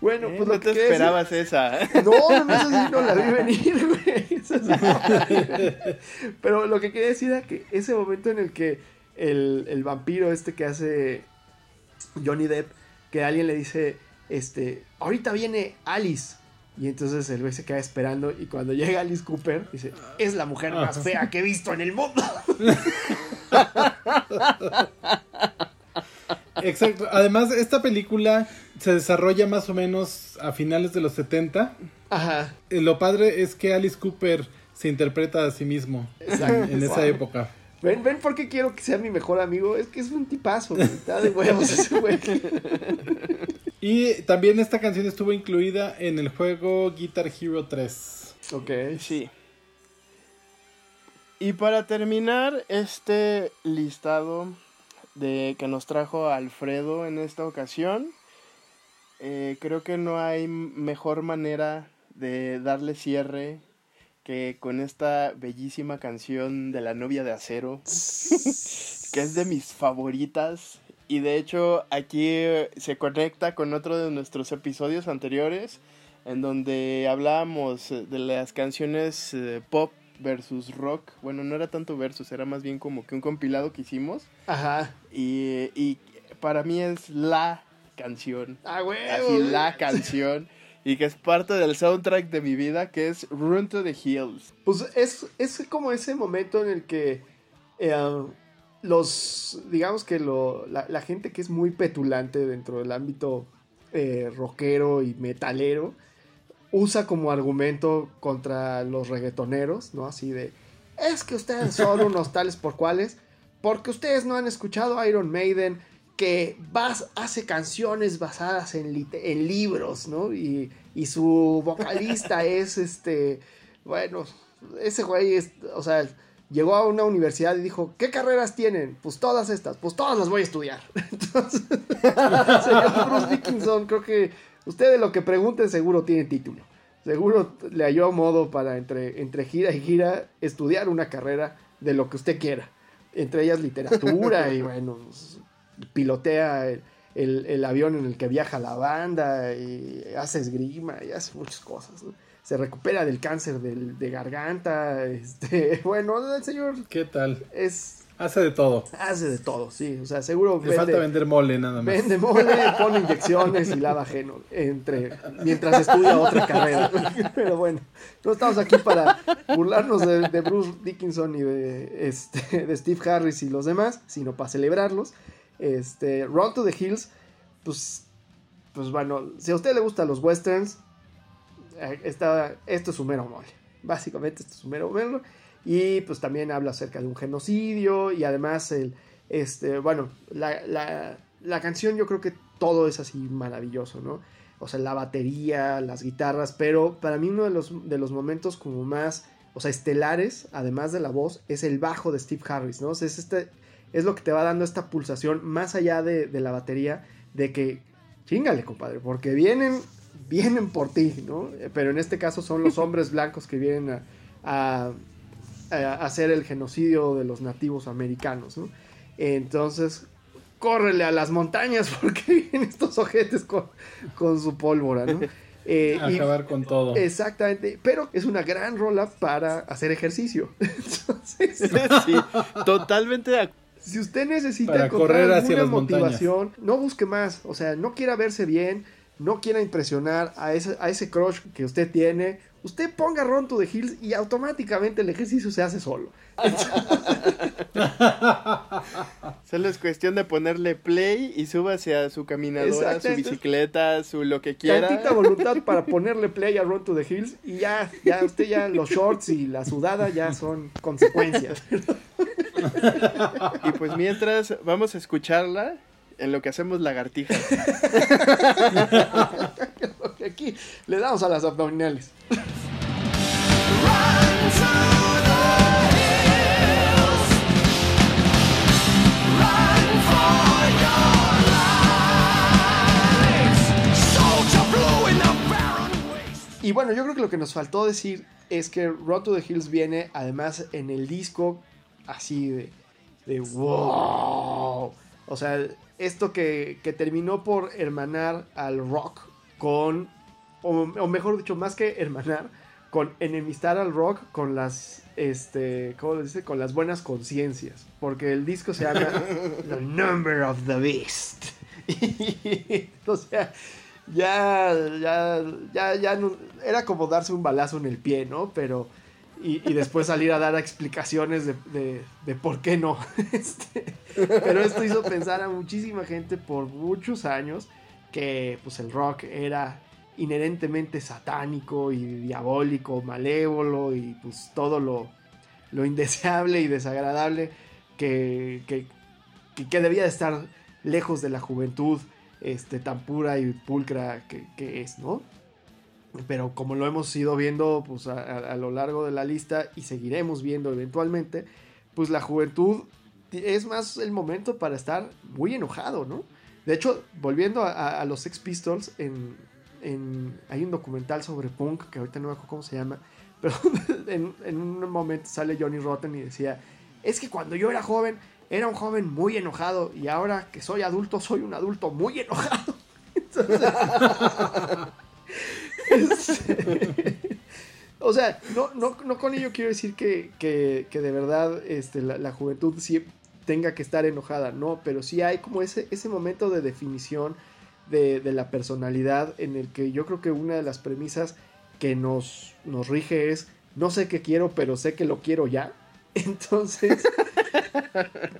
Bueno, Eh, pues lo no que te decir- esperabas esa. *laughs* No, no, eso sí no la vi venir, güey. *laughs* Pero lo que quería decir era que ese momento en el que el, el vampiro este que hace Johnny Depp, que alguien le dice, este, ahorita viene Alice. Y entonces el güey se queda esperando y cuando llega Alice Cooper, dice, es la mujer más fea que he visto en el mundo. *laughs* Exacto. Además, esta película se desarrolla más o menos a finales de los 70. Ajá. Eh, Lo padre es que Alice Cooper se interpreta a sí mismo Exacto. en esa época. ¿Ven, ven por qué quiero que sea mi mejor amigo? Es que es un tipazo. Está de huevos *laughs* ese güey. Y también esta canción estuvo incluida en el juego Guitar Hero 3. Ok. Sí. Y para terminar este listado de que nos trajo Alfredo en esta ocasión, eh, creo que no hay mejor manera de darle cierre que con esta bellísima canción de la novia de acero, *laughs* que es de mis favoritas. Y de hecho aquí eh, se conecta con otro de nuestros episodios anteriores, en donde hablábamos eh, de las canciones eh, pop versus rock. Bueno, no era tanto versus, era más bien como que un compilado que hicimos. Ajá. Y, y para mí es la canción. Ah, güey. Así la canción. Y que es parte del soundtrack de mi vida, que es Run to the Hills. Pues es, es como ese momento en el que eh, los, digamos que lo, la, la gente que es muy petulante dentro del ámbito eh, rockero y metalero, usa como argumento contra los reggaetoneros, ¿no? Así de, es que ustedes son unos tales por cuales, porque ustedes no han escuchado Iron Maiden, que bas- hace canciones basadas en, libros, ¿no? Y, y su vocalista *laughs* es este, bueno, ese güey es, o sea, llegó a una universidad y dijo, ¿qué carreras tienen? Pues todas estas, pues todas las voy a estudiar. *laughs* Entonces, señor Bruce Dickinson, creo que usted de lo que pregunte seguro tiene título. Seguro le halló modo para entre, entre gira y gira estudiar una carrera de lo que usted quiera. Entre ellas literatura y bueno, pilotea el, el- el avión en el que viaja la banda y hace esgrima y hace muchas cosas. ¿no? Se recupera del cáncer del- de garganta. *laughs* Este, bueno, el señor ¿Qué tal? es Hace de todo. hace de todo, sí. O sea, seguro Le falta vender mole nada más. Vende mole, *laughs* pone inyecciones y lava ajeno entre, mientras estudia otra carrera. *laughs* Pero bueno, no estamos aquí para burlarnos de, de Bruce Dickinson y de, este, de Steve Harris y los demás, sino para celebrarlos. Este, Run to the Hills, pues, pues bueno, si a usted le gustan los westerns, eh, esta, esto es su mero mole. Básicamente esto es su mero mole. Y pues también habla acerca de un genocidio y además el, este, bueno, la, la, la canción yo creo que todo es así maravilloso, ¿no? O sea, la batería, las guitarras, pero para mí uno de los, de los momentos como más, o sea, estelares, además de la voz, es el bajo de Steve Harris, ¿no? O sea, es, este, es lo que te va dando esta pulsación más allá de, de la batería, de que, chingale, compadre, porque vienen, vienen por ti, ¿no? Eh, Pero en este caso son los *laughs* hombres blancos que vienen a, a, a hacer el genocidio de los nativos americanos, ¿no? Entonces, córrele a las montañas *laughs* porque vienen estos ojetes con, con su pólvora, ¿no? *laughs* Eh, y- Acabar con todo. Exactamente, pero es una gran rola para hacer ejercicio. Entonces, Sí, totalmente de acuerdo. Si usted necesita Para encontrar correr hacia alguna montañas. motivación, no busque más. O sea, no quiera verse bien, no quiera impresionar a ese, a ese crush que usted tiene. Usted ponga Run to the Hills y automáticamente el ejercicio se hace solo. *laughs* Solo es cuestión de ponerle play y súbase a su caminadora, su bicicleta, su lo que quiera. Tantita voluntad *laughs* para ponerle play a Run to the Hills y ya, ya usted ya los shorts y la sudada ya son consecuencias. Y pues mientras vamos a escucharla en lo que hacemos lagartijas. *laughs* Aquí le damos a las abdominales. Y bueno, yo creo que lo que nos faltó decir es que Road to the Hills viene además en el disco así de, de wow. O sea, esto que, que terminó por hermanar al rock con, o, o mejor dicho, más que hermanar, con enemistar al rock con las, este, ¿cómo le dice? Con las buenas conciencias. Porque el disco se llama *laughs* The Number of the Beast. Y, *laughs* o sea, ya, ya, ya, ya no- era como darse un balazo en el pie, ¿no? Pero, y, y después salir a dar explicaciones de, de- de por qué no. *laughs* Este, pero esto hizo pensar a muchísima gente por muchos años que pues el rock era inherentemente satánico y diabólico, malévolo y pues todo lo, lo indeseable y desagradable que, que, que- debía de estar lejos de la juventud este, tan pura y pulcra que, que es, ¿no? Pero como lo hemos ido viendo pues, a- a lo largo de la lista y seguiremos viendo eventualmente, pues la juventud es más el momento para estar muy enojado, ¿no? De hecho, volviendo a, los Sex Pistols, en, hay un documental sobre punk que ahorita no me acuerdo cómo se llama, *laughs* pero en, un momento sale Johnny Rotten y decía, es que cuando yo era joven, era un joven muy enojado y ahora que soy adulto, soy un adulto muy enojado. *laughs* *laughs* O sea, no, no, no con ello quiero decir que, que- que de verdad este, la, la juventud sí tenga que estar enojada, no, pero sí hay como ese, ese momento de definición de, de la personalidad en el que yo creo que una de las premisas que nos, nos rige es, no sé qué quiero, pero sé que lo quiero ya. *laughs* Entonces,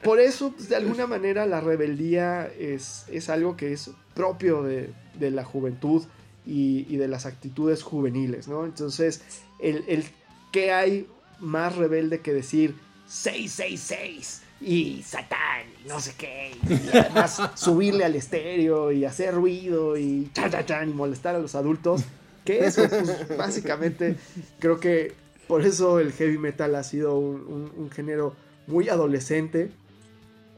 por eso, pues, de alguna manera, la rebeldía es, es algo que es propio de, de la juventud y, de las actitudes juveniles, ¿no? Entonces, el, el que hay más rebelde que decir 666 y Satán, y no sé qué, y además *laughs* subirle al estéreo y hacer ruido y chan, chan, chan, y molestar a los adultos, que eso, pues, básicamente, creo que por eso el heavy metal ha sido un, un- un género muy adolescente.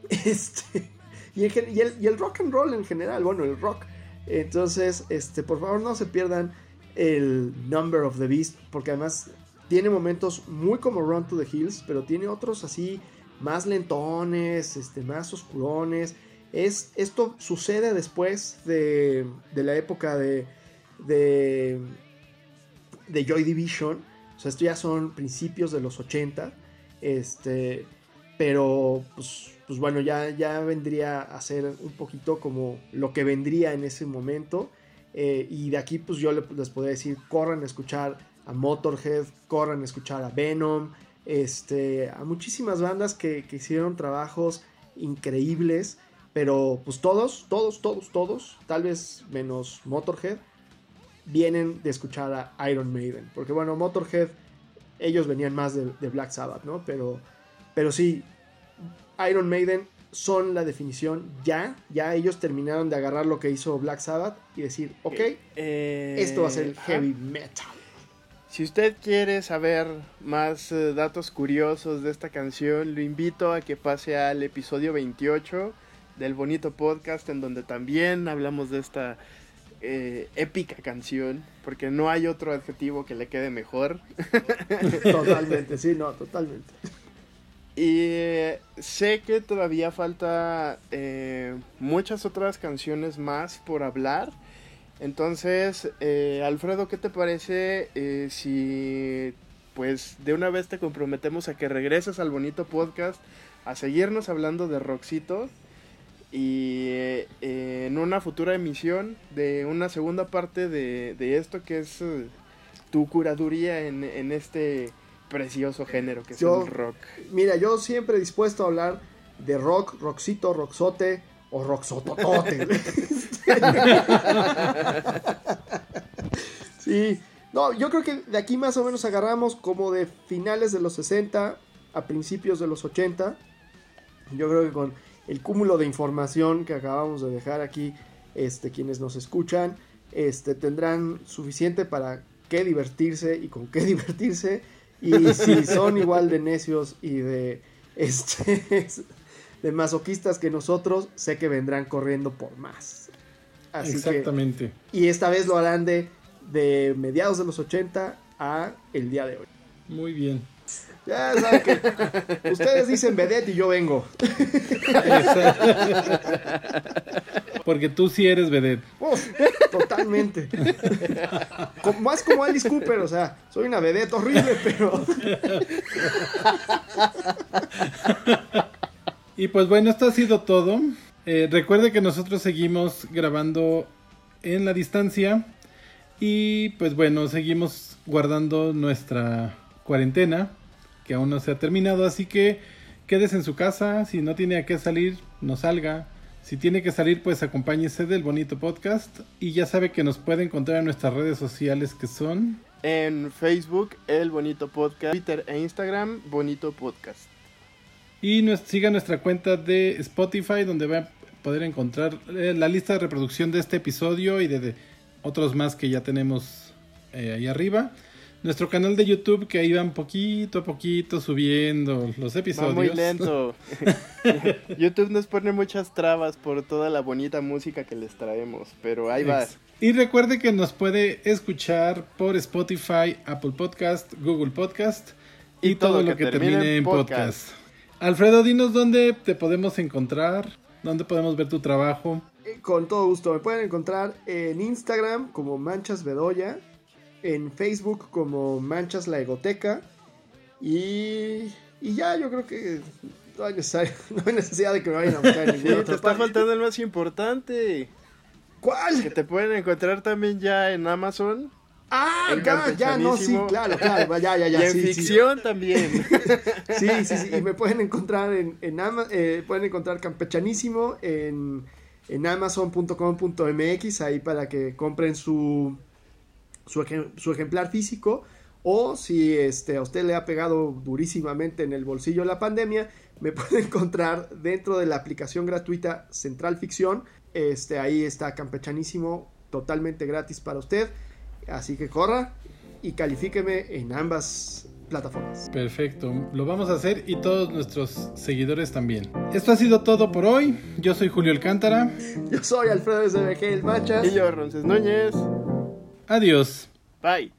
Este, y, gen- y el, y el rock and roll en general, bueno, el rock. Entonces, este, por favor, no se pierdan el Number of the Beast, porque además tiene momentos muy como Run to the Hills, pero tiene otros así más lentones, este, más oscurones. Es, esto sucede después de, de la época de, de, de Joy Division. O sea, esto ya son principios de los 80. Este, pero pues, pues bueno, ya, ya vendría a ser un poquito como lo que vendría en ese momento. Eh, y de aquí pues yo le- les podría decir, corran a escuchar a Motorhead, corran a escuchar a Venom, este, a muchísimas bandas que, que hicieron trabajos increíbles, pero pues todos, todos, todos, todos, tal vez menos Motorhead, vienen de escuchar a Iron Maiden. Porque bueno, Motorhead, ellos venían más de, de Black Sabbath, ¿no? Pero, pero sí, Iron Maiden son la definición ya. Ya ellos terminaron de agarrar lo que hizo Black Sabbath y decir, ok, Eh, esto va a ser el heavy metal. Si usted quiere saber más eh, datos curiosos de esta canción, lo invito a que pase al episodio 28 del bonito podcast en donde también hablamos de esta eh, épica canción, porque no hay otro adjetivo que le quede mejor. *laughs* Totalmente, sí, no, totalmente. Y eh, sé que todavía falta muchas otras canciones más por hablar. Entonces, eh, Alfredo, ¿qué te parece eh, si pues de una vez te comprometemos a que regreses al bonito podcast a seguirnos hablando de Roxito y eh, en una futura emisión de una segunda parte de, de esto que es eh, tu curaduría en, en este precioso género que es Yo- el rock. Mira, yo siempre dispuesto a hablar de rock, roxito, roxote o roxototote. *laughs* *laughs* sí, no, yo creo que de aquí más o menos agarramos como de finales de los 60 a principios de los 80. Yo creo que con el cúmulo de información que acabamos de dejar aquí, este, quienes nos escuchan, este, tendrán suficiente para qué divertirse y con qué *laughs* divertirse. Y si son igual de necios y de este *laughs* de masoquistas que nosotros, sé que vendrán corriendo por más. Así que, Exactamente. y esta vez lo harán de, de mediados de los 80 a el día de hoy. Muy bien. Ya saben que ustedes dicen vedette y yo vengo. Porque tú sí eres vedette. Uf, totalmente. Como- más como Alice Cooper, o sea, soy una vedette horrible, pero Y pues bueno, esto ha sido todo. Eh, recuerde que nosotros seguimos grabando en la distancia. Y pues bueno, seguimos guardando nuestra cuarentena, que aún no se ha terminado. Así que quédese en su casa. Si no tiene a qué salir, no salga. Si tiene que salir, pues acompáñese del bonito podcast. Y ya sabe que nos puede encontrar en nuestras redes sociales que son. En Facebook, El Bonito Podcast. Twitter e Instagram, Bonito Podcast. Y nos, siga nuestra cuenta de Spotify donde va a poder encontrar eh, la lista de reproducción de este episodio y de, de otros más que ya tenemos eh, ahí arriba. Nuestro canal de YouTube que ahí van poquito a poquito subiendo los Va episodios. muy lento. *laughs* YouTube nos pone muchas trabas por toda la bonita música que les traemos, pero ahí va. Y recuerde que nos puede escuchar por Spotify, Apple Podcast, Google Podcast y, Y todo, todo lo que que termine termine en en podcast. podcast. Alfredo, dinos dónde te podemos encontrar, dónde podemos ver tu trabajo. eh, con todo gusto me pueden encontrar en Instagram como Manchas Bedoya, en Facebook como Manchas La Egoteca y, y ya yo creo que no hay, necesario- *laughs* no hay necesidad de que me vayan a buscar en Sí, *laughs* ninguna te está parte. faltando el más importante. Que ¿Cuál? te pueden encontrar también ya en Amazon. Ah, ya, ya, no, sí, claro, claro, ya, ya, y ya, en sí, sí. ficción también. *laughs* Sí, sí, sí. Y me pueden encontrar en, en Ama- eh, pueden encontrar campechanísimo en, en amazon.com.mx ahí para que compren su, su, ejem- su ejemplar físico. O si este, a usted le ha pegado durísimamente en el bolsillo la pandemia, me puede encontrar dentro de la aplicación gratuita Central Ficción. Este, ahí está campechanísimo totalmente gratis para usted. Así que corra y califíqueme en ambas plataformas. Perfecto, lo vamos a hacer y todos nuestros seguidores también. Esto ha sido todo por hoy. Yo soy Julio Alcántara. Yo soy Alfredo SBG El Machas. y yo, Ronces Núñez. Adiós. Bye.